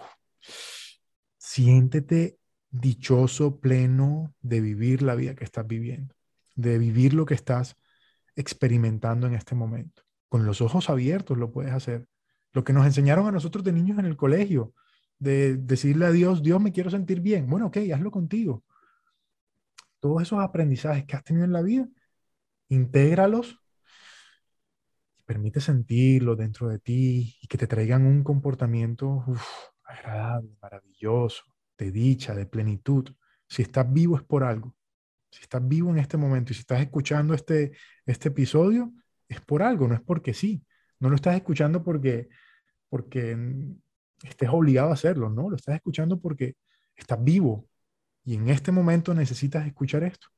Speaker 3: siéntete dichoso, pleno de vivir la vida que estás viviendo de vivir lo que estás experimentando en este momento. Con los ojos abiertos lo puedes hacer. Lo que nos enseñaron a nosotros de niños en el colegio, de decirle a Dios, Dios me quiero sentir bien. Bueno, ok, hazlo contigo. Todos esos aprendizajes que has tenido en la vida, intégralos y permite sentirlo dentro de ti y que te traigan un comportamiento agradable, maravilloso, de dicha, de plenitud. Si estás vivo es por algo. Si estás vivo en este momento y si estás escuchando este, este episodio, es por algo, no es porque sí. No lo estás escuchando porque, porque estés obligado a hacerlo, no, lo estás escuchando porque estás vivo y en este momento necesitas escuchar esto.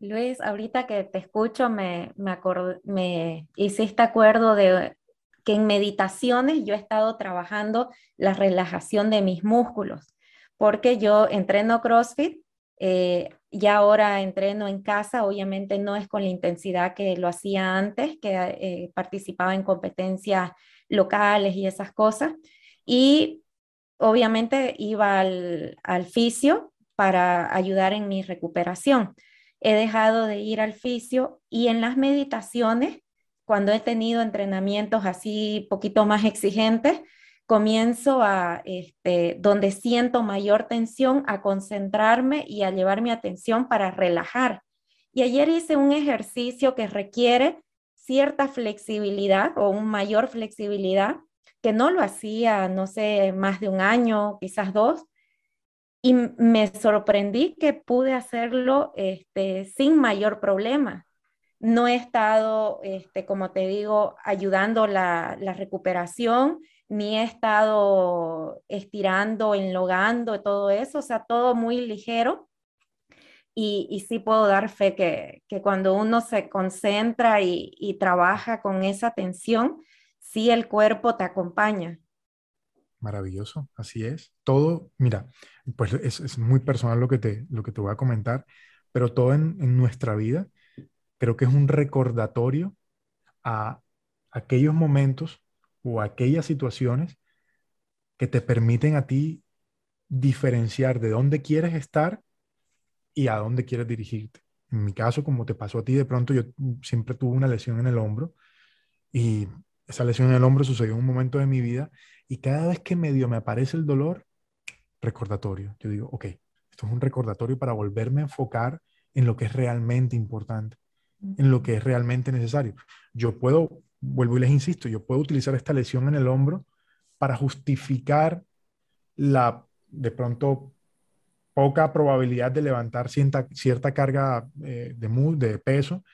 Speaker 2: Luis, ahorita que te escucho, me, me, me hiciste acuerdo de que en meditaciones yo he estado trabajando la relajación de mis músculos, porque yo entreno CrossFit eh, ya ahora entreno en casa, obviamente no es con la intensidad que lo hacía antes, que eh, participaba en competencias locales y esas cosas. Y obviamente iba al, al fisio para ayudar en mi recuperación. He dejado de ir al fisio y en las meditaciones, cuando he tenido entrenamientos así poquito más exigentes, comienzo a, este, donde siento mayor tensión, a concentrarme y a llevar mi atención para relajar. Y ayer hice un ejercicio que requiere cierta flexibilidad o un mayor flexibilidad, que no lo hacía, no sé, más de un año, quizás dos, y me sorprendí que pude hacerlo este, sin mayor problema. No he estado, este, como te digo, ayudando la, la recuperación, ni he estado estirando, enlogando, todo eso, o sea, todo muy ligero. y, sí puedo dar fe que, cuando uno se concentra y, trabaja con esa atención, sí el cuerpo te acompaña.
Speaker 3: Maravilloso, así es. Todo, mira, pues es, muy personal lo que, te, lo que te voy a comentar, pero todo en, en nuestra vida creo que es un recordatorio a aquellos momentos o aquellas situaciones que te permiten a ti diferenciar de dónde quieres estar y a dónde quieres dirigirte. En mi caso, como te pasó a ti, de pronto yo siempre tuve una lesión en el hombro y esa lesión en el hombro sucedió en un momento de mi vida y cada vez que medio me aparece el dolor, recordatorio. Yo digo, ok, esto es un recordatorio para volverme a enfocar en lo que es realmente importante, en lo que es realmente necesario. Yo puedo, vuelvo y les insisto, yo puedo utilizar esta lesión en el hombro para justificar la, de pronto, poca probabilidad de levantar cierta, cierta carga eh, de, de peso,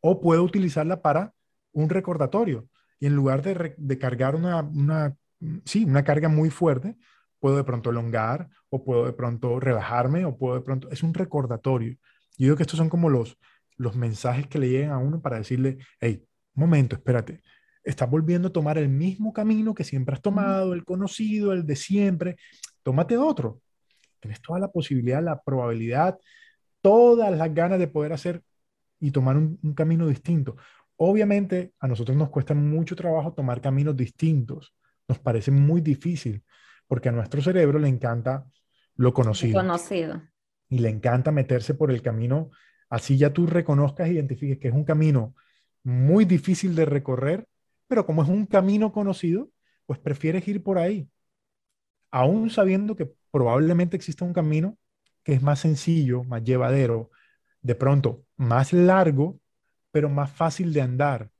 Speaker 3: o puedo utilizarla para un recordatorio. Y en lugar de, cargar una, una, sí, una carga muy fuerte, puedo de pronto elongar, o puedo de pronto relajarme, o puedo de pronto... Es un recordatorio. Yo digo que estos son como los, los mensajes que le llegan a uno para decirle, hey, momento, espérate, estás volviendo a tomar el mismo camino que siempre has tomado, el conocido, el de siempre, tómate otro tienes toda la posibilidad, la probabilidad, todas las ganas de poder hacer y tomar un, camino distinto. Obviamente a nosotros nos cuesta mucho trabajo tomar caminos distintos, nos parece muy difícil, porque a nuestro cerebro le encanta lo conocido.
Speaker 2: conocido.
Speaker 3: Y le encanta meterse por el camino, así ya tú reconozcas e identifiques que es un camino muy difícil de recorrer, pero como es un camino conocido, pues prefieres ir por ahí, aún sabiendo que probablemente exista un camino que es más sencillo, más llevadero, de pronto más largo, pero más fácil de andar.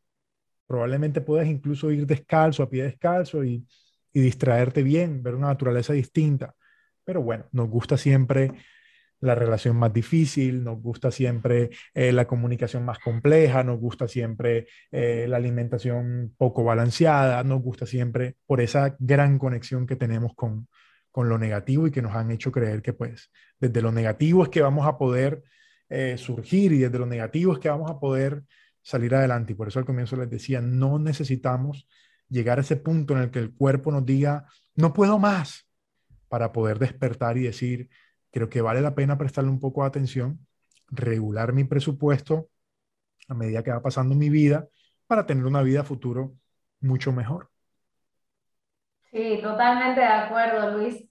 Speaker 3: Probablemente puedas incluso ir descalzo, a pie descalzo y, distraerte bien, ver una naturaleza distinta. Pero bueno, nos gusta siempre la relación más difícil, nos gusta siempre eh, la comunicación más compleja, nos gusta siempre eh, la alimentación poco balanceada, nos gusta siempre por esa gran conexión que tenemos con, con lo negativo y que nos han hecho creer que pues desde lo negativo es que vamos a poder eh, surgir y desde lo negativo es que vamos a poder salir adelante. Y por eso al comienzo les decía, no necesitamos llegar a ese punto en el que el cuerpo nos diga, no puedo más, para poder despertar y decir, creo que vale la pena prestarle un poco de atención, regular mi presupuesto a medida que va pasando mi vida para tener una vida futuro mucho mejor.
Speaker 1: Sí, totalmente de acuerdo, Luis.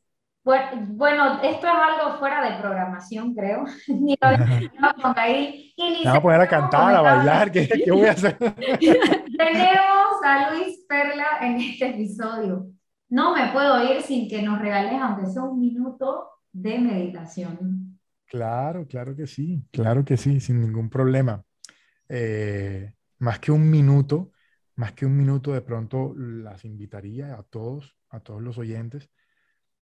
Speaker 1: Bueno, esto es algo fuera de programación, creo. Ni lo ahí.
Speaker 3: Vamos a poner a cantar, a bailar, ¿qué, ¿qué, voy a hacer?
Speaker 1: Tenemos a Luis Perla en este episodio. No me puedo ir sin que nos regales, aunque sea un minuto de meditación.
Speaker 3: Claro, claro que sí, claro que sí, sin ningún problema. Eh, más que un minuto, más que un minuto, de pronto las invitaría a todos, a todos los oyentes,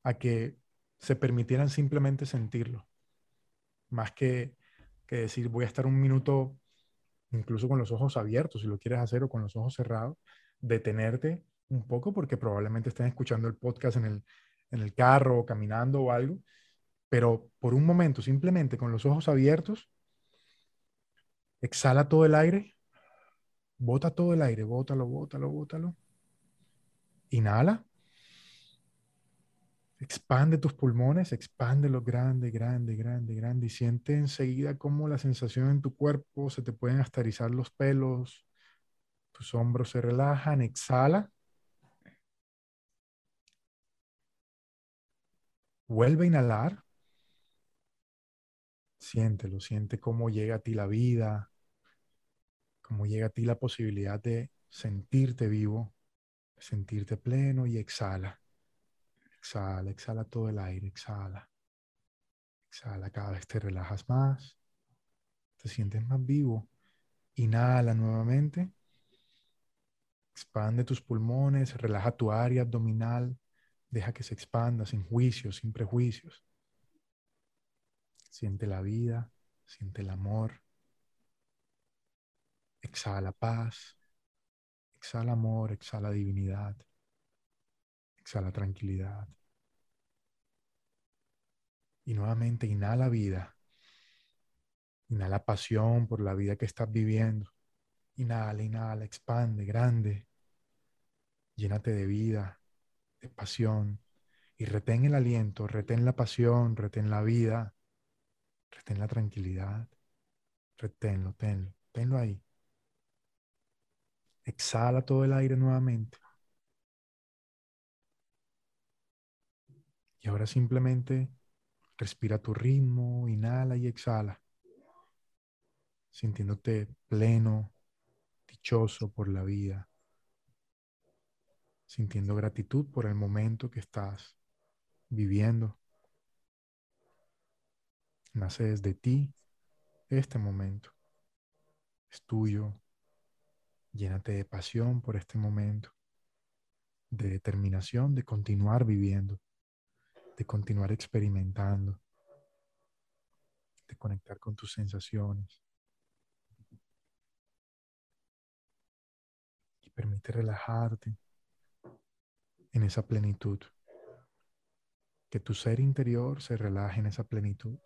Speaker 3: a que se permitieran simplemente sentirlo, más que, que decir voy a estar un minuto incluso con los ojos abiertos, si lo quieres hacer, o con los ojos cerrados, detenerte un poco, porque probablemente estén escuchando el podcast en el, en el carro o caminando o algo, pero por un momento, simplemente con los ojos abiertos, exhala todo el aire, bota todo el aire, bótalo, bótalo, bótalo. Inhala. Expande tus pulmones, expande lo grande, grande, grande, grande y siente enseguida cómo la sensación en tu cuerpo se te pueden astarizar los pelos, tus hombros se relajan, exhala. Vuelve a inhalar. Siéntelo, siente cómo llega a ti la vida, cómo llega a ti la posibilidad de sentirte vivo, sentirte pleno y exhala. Exhala, exhala todo el aire, exhala. Exhala, cada vez te relajas más, te sientes más vivo. Inhala nuevamente. Expande tus pulmones, relaja tu área abdominal, deja que se expanda sin juicios, sin prejuicios. Siente la vida, siente el amor. Exhala paz, exhala amor, exhala divinidad. Exhala tranquilidad. Y nuevamente inhala vida. Inhala pasión por la vida que estás viviendo. Inhala, inhala, expande, grande. Llénate de vida, pasión. Y retén el aliento, retén la pasión, retén la vida, retén la tranquilidad. Reténlo, tenlo, tenlo ahí. Exhala todo el aire nuevamente. Y ahora simplemente respira tu ritmo, inhala y exhala, sintiéndote pleno, dichoso por la vida, sintiendo gratitud por el momento que estás viviendo. Nace desde ti este momento. Es tuyo. Llénate de pasión por este momento, de determinación de continuar viviendo de continuar experimentando, de conectar con tus sensaciones. Y permite relajarte en esa plenitud. Que tu ser interior se relaje en esa plenitud.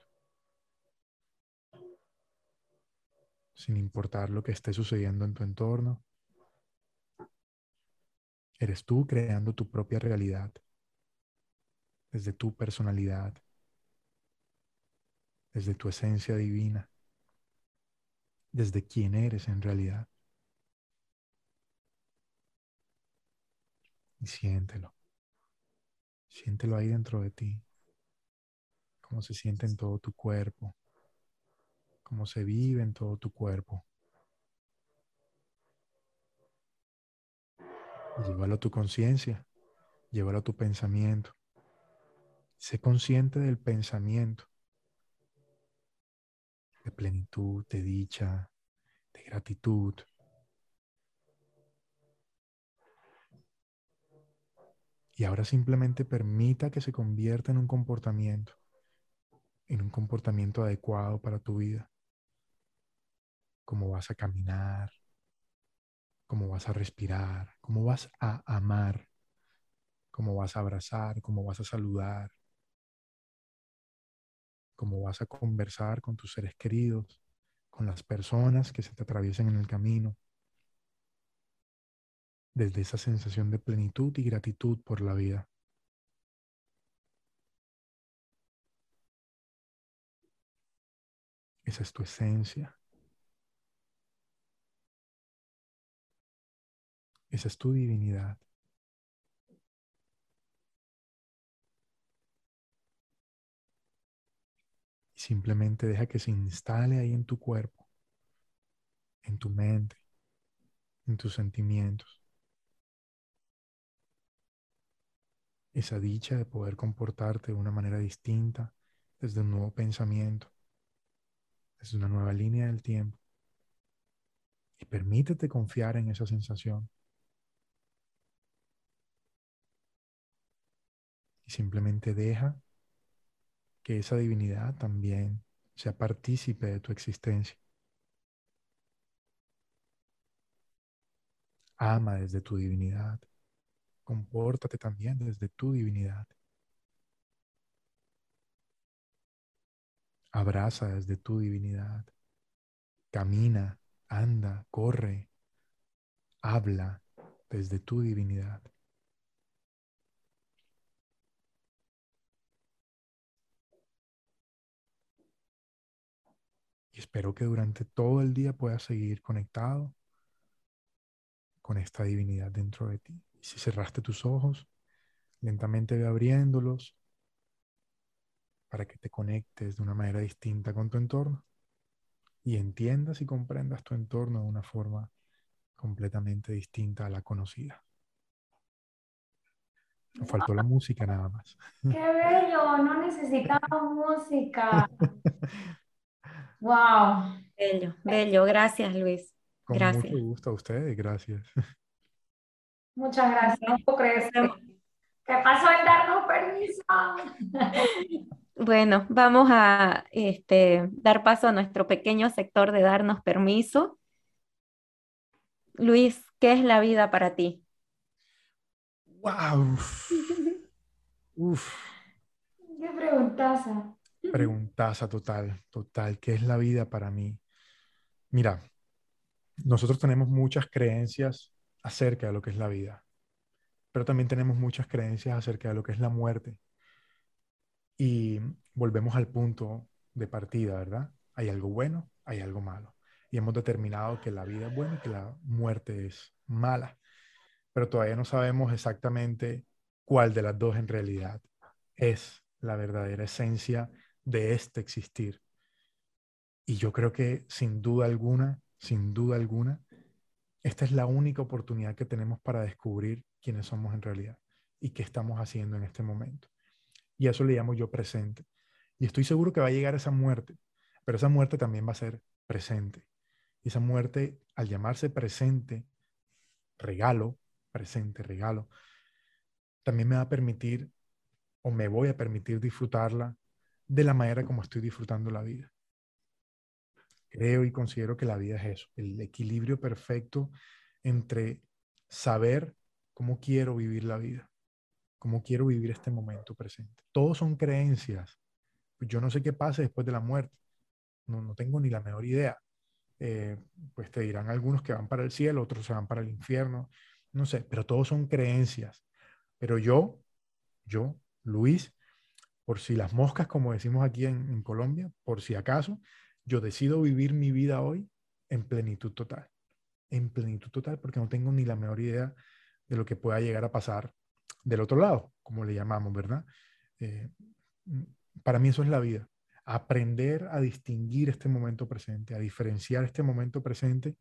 Speaker 3: Sin importar lo que esté sucediendo en tu entorno. Eres tú creando tu propia realidad desde tu personalidad, desde tu esencia divina, desde quién eres en realidad. Y siéntelo. Siéntelo ahí dentro de ti. Cómo se siente en todo tu cuerpo. Cómo se vive en todo tu cuerpo. llévalo a tu conciencia. Llévalo a tu pensamiento. Sé consciente del pensamiento, de plenitud, de dicha, de gratitud. Y ahora simplemente permita que se convierta en un comportamiento, en un comportamiento adecuado para tu vida. Cómo vas a caminar, cómo vas a respirar, cómo vas a amar, cómo vas a abrazar, cómo vas a saludar, cómo vas a conversar con tus seres queridos, con las personas que se te atraviesen en el camino, desde esa sensación de plenitud y gratitud por la vida. Esa es tu esencia. Esa es tu divinidad. Simplemente deja que se instale ahí en tu cuerpo, en tu mente, en tus sentimientos. Esa dicha de poder comportarte de una manera distinta desde un nuevo pensamiento, desde una nueva línea del tiempo. Y permítete confiar en esa sensación. Y simplemente deja que esa divinidad también sea partícipe de tu existencia. Ama desde tu divinidad. Compórtate también desde tu divinidad. Abraza desde tu divinidad. Camina, anda, corre, habla desde tu divinidad. Y espero que durante todo el día puedas seguir conectado con esta divinidad dentro de ti. Si cerraste tus ojos, lentamente ve abriéndolos para que te conectes de una manera distinta con tu entorno y entiendas y comprendas tu entorno de una forma completamente distinta a la conocida. Nos faltó la música nada más.
Speaker 1: ¡Qué bello! No necesitamos música. Wow.
Speaker 2: Bello, bello. Gracias, Luis.
Speaker 3: Con
Speaker 2: gracias.
Speaker 3: mucho gusto a ustedes, gracias.
Speaker 1: Muchas gracias. No ¿Qué pasó en darnos permiso?
Speaker 2: Bueno, vamos a este, dar paso a nuestro pequeño sector de darnos permiso. Luis, ¿qué es la vida para ti?
Speaker 3: ¡Wow! Uf.
Speaker 1: ¿Qué preguntas?
Speaker 3: Preguntaza total, total. ¿Qué es la vida para mí? Mira, nosotros tenemos muchas creencias acerca de lo que es la vida, pero también tenemos muchas creencias acerca de lo que es la muerte. Y volvemos al punto de partida, ¿verdad? Hay algo bueno, hay algo malo. Y hemos determinado que la vida es buena y que la muerte es mala. Pero todavía no sabemos exactamente cuál de las dos en realidad es la verdadera esencia de este existir. Y yo creo que sin duda alguna, sin duda alguna, esta es la única oportunidad que tenemos para descubrir quiénes somos en realidad y qué estamos haciendo en este momento. Y eso le llamo yo presente. Y estoy seguro que va a llegar esa muerte, pero esa muerte también va a ser presente. Y esa muerte, al llamarse presente, regalo, presente, regalo, también me va a permitir o me voy a permitir disfrutarla de la manera como estoy disfrutando la vida. Creo y considero que la vida es eso, el equilibrio perfecto entre saber cómo quiero vivir la vida, cómo quiero vivir este momento presente. Todos son creencias. Yo no sé qué pase después de la muerte. No, no tengo ni la menor idea. Eh, pues te dirán algunos que van para el cielo, otros se van para el infierno. No sé, pero todos son creencias. Pero yo, yo, Luis, por si las moscas, como decimos aquí en, Colombia, por si acaso, yo decido vivir mi vida hoy en plenitud total. En plenitud total, porque no tengo ni la menor idea de lo que pueda llegar a pasar del otro lado, como le llamamos, ¿verdad? Eh, para mí eso es la vida. Aprender a distinguir este momento presente, a diferenciar este momento presente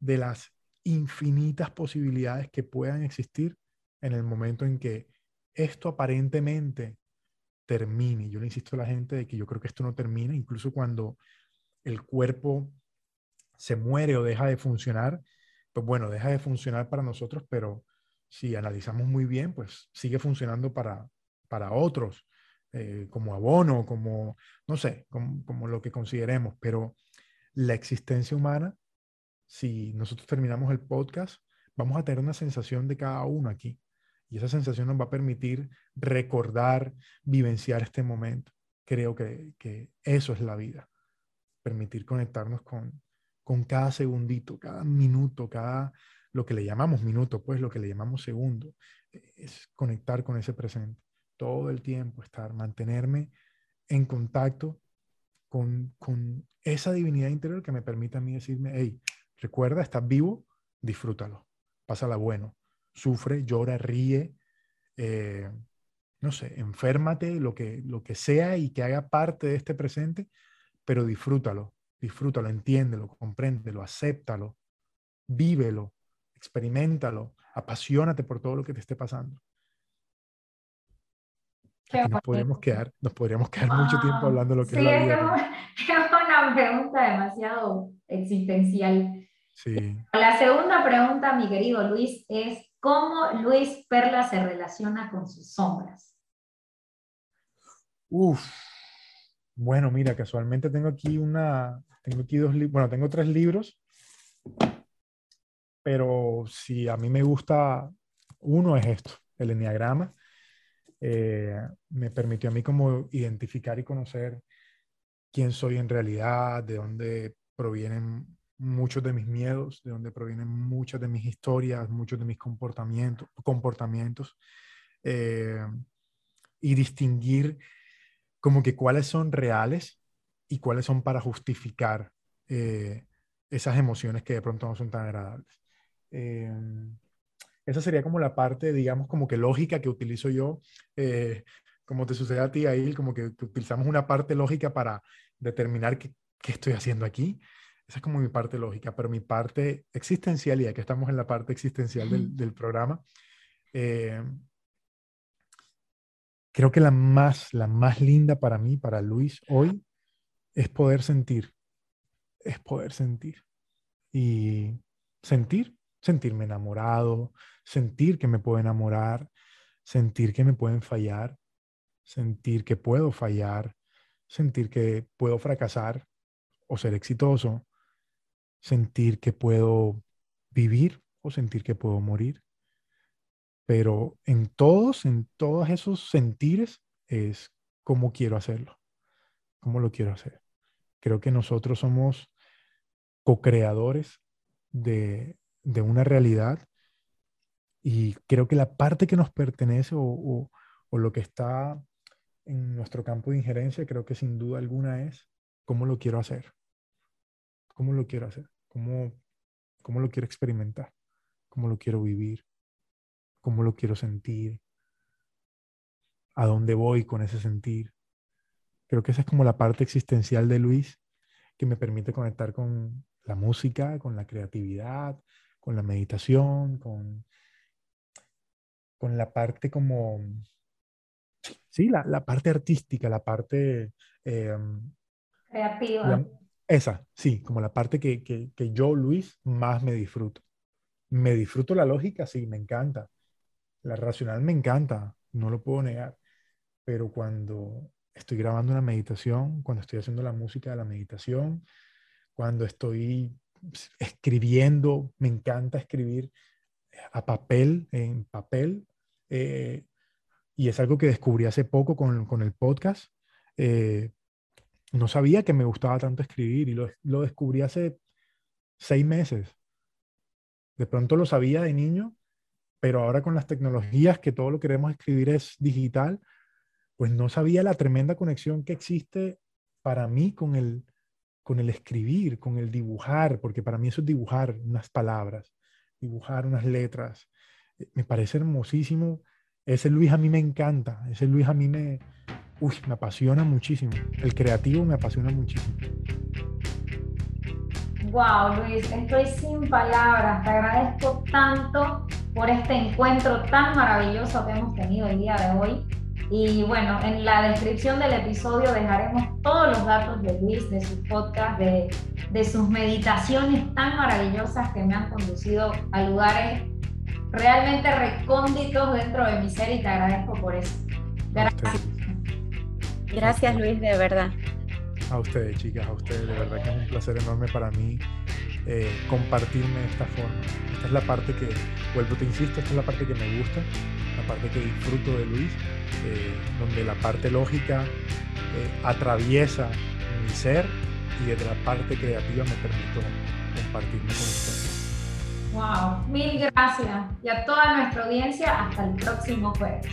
Speaker 3: de las infinitas posibilidades que puedan existir en el momento en que esto aparentemente termine. Yo le insisto a la gente de que yo creo que esto no termina, incluso cuando el cuerpo se muere o deja de funcionar, pues bueno, deja de funcionar para nosotros, pero si analizamos muy bien, pues sigue funcionando para, para otros, eh, como abono, como, no sé, como, como lo que consideremos, pero la existencia humana, si nosotros terminamos el podcast, vamos a tener una sensación de cada uno aquí. Y esa sensación nos va a permitir recordar, vivenciar este momento. Creo que, eso es la vida. Permitir conectarnos con, con cada segundito, cada minuto, cada lo que le llamamos minuto, pues lo que le llamamos segundo, es conectar con ese presente. Todo el tiempo estar, mantenerme en contacto con, con esa divinidad interior que me permite a mí decirme, hey, recuerda, estás vivo, disfrútalo, pásala bueno, sufre, llora, ríe, eh, no sé, enférmate, lo que, lo que sea y que haga parte de este presente, pero disfrútalo, disfrútalo, entiéndelo, compréndelo, acéptalo, vívelo, experimentalo, apasionate por todo lo que te esté pasando. nos podríamos quedar, nos podríamos quedar mucho tiempo hablando de lo que es la vida.
Speaker 1: Es una pregunta demasiado existencial.
Speaker 3: Sí.
Speaker 1: La segunda pregunta, mi querido Luis, es ¿Cómo Luis Perla se relaciona con sus sombras?
Speaker 3: Uf, bueno, mira, casualmente tengo aquí una, tengo aquí dos bueno, tengo tres libros, pero si a mí me gusta, uno es esto, el enneagrama. Eh, me permitió a mí como identificar y conocer quién soy en realidad, de dónde provienen muchos de mis miedos, de donde provienen muchas de mis historias, muchos de mis comportamientos, comportamientos eh, y distinguir como que cuáles son reales y cuáles son para justificar eh, esas emociones que de pronto no son tan agradables. Eh, esa sería como la parte, digamos, como que lógica que utilizo yo, como te sucede a ti ahí, como que, utilizamos una parte lógica para determinar qué, qué estoy haciendo aquí, esa es como mi parte lógica, pero mi parte existencial, y ya que estamos en la parte existencial del, programa, eh, creo que la más, la más linda para mí, para Luis hoy, es poder sentir, es poder sentir. Y sentir, sentirme enamorado, sentir que me puedo enamorar, sentir que me pueden fallar, sentir que puedo fallar, sentir que puedo fracasar o ser exitoso, sentir que puedo vivir o sentir que puedo morir. Pero en todos, en todos esos sentires es como quiero hacerlo. ¿Cómo lo quiero hacer? Creo que nosotros somos co-creadores de, de una realidad y creo que la parte que nos pertenece o, o, lo que está en nuestro campo de injerencia, creo que sin duda alguna es cómo lo quiero hacer. ¿Cómo lo quiero hacer? ¿Cómo, cómo lo quiero experimentar? ¿Cómo lo quiero vivir? ¿Cómo lo quiero sentir? ¿A dónde voy con ese sentir? Creo que esa es como la parte existencial de Luis que me permite conectar con la música, con la creatividad, con la meditación, con con la parte como, sí, la, la parte artística, la parte...
Speaker 1: Em, Creativa.
Speaker 3: Esa, sí, como la parte que, que, que, yo, Luis, más me disfruto. Me disfruto la lógica, sí, me encanta. La racional me encanta, no lo puedo negar. Pero cuando estoy grabando una meditación, cuando estoy haciendo la música de la meditación, cuando estoy escribiendo, me encanta escribir a papel, en papel, eh, y es algo que descubrí hace poco con, con el podcast. Eh, no sabía que me gustaba tanto escribir y lo, lo, descubrí hace seis meses. De pronto lo sabía de niño, pero ahora con las tecnologías que todo lo que queremos escribir es digital, pues no sabía la tremenda conexión que existe para mí con el, con el escribir, con el dibujar, porque para mí eso es dibujar unas palabras dibujar unas letras. Eh, me parece hermosísimo. Ese Luis a mí me encanta. Ese Luis a mí me, uy, me apasiona muchísimo. El creativo me apasiona muchísimo.
Speaker 1: Wow, Luis, estoy sin palabras. Te agradezco tanto por este encuentro tan maravilloso que hemos tenido el día de hoy. Y bueno, en la descripción del episodio dejaremos todos los datos de Luis, de su podcast, de, de sus meditaciones tan maravillosas que me han conducido a lugares realmente recónditos dentro de mi ser y te agradezco por eso.
Speaker 2: Gracias. Gracias Luis, de verdad.
Speaker 3: A ustedes, chicas, a ustedes, de verdad que es un placer enorme para mí eh, compartirme de esta forma. Esta es la parte que, vuelvo, te insisto, esta es la parte que me gusta, la parte que disfruto de Luis eh, donde la parte lógica eh, atraviesa mi ser y desde la parte creativa me permito compartirme con ustedes.
Speaker 1: Wow, mil gracias y a toda nuestra audiencia hasta el próximo jueves.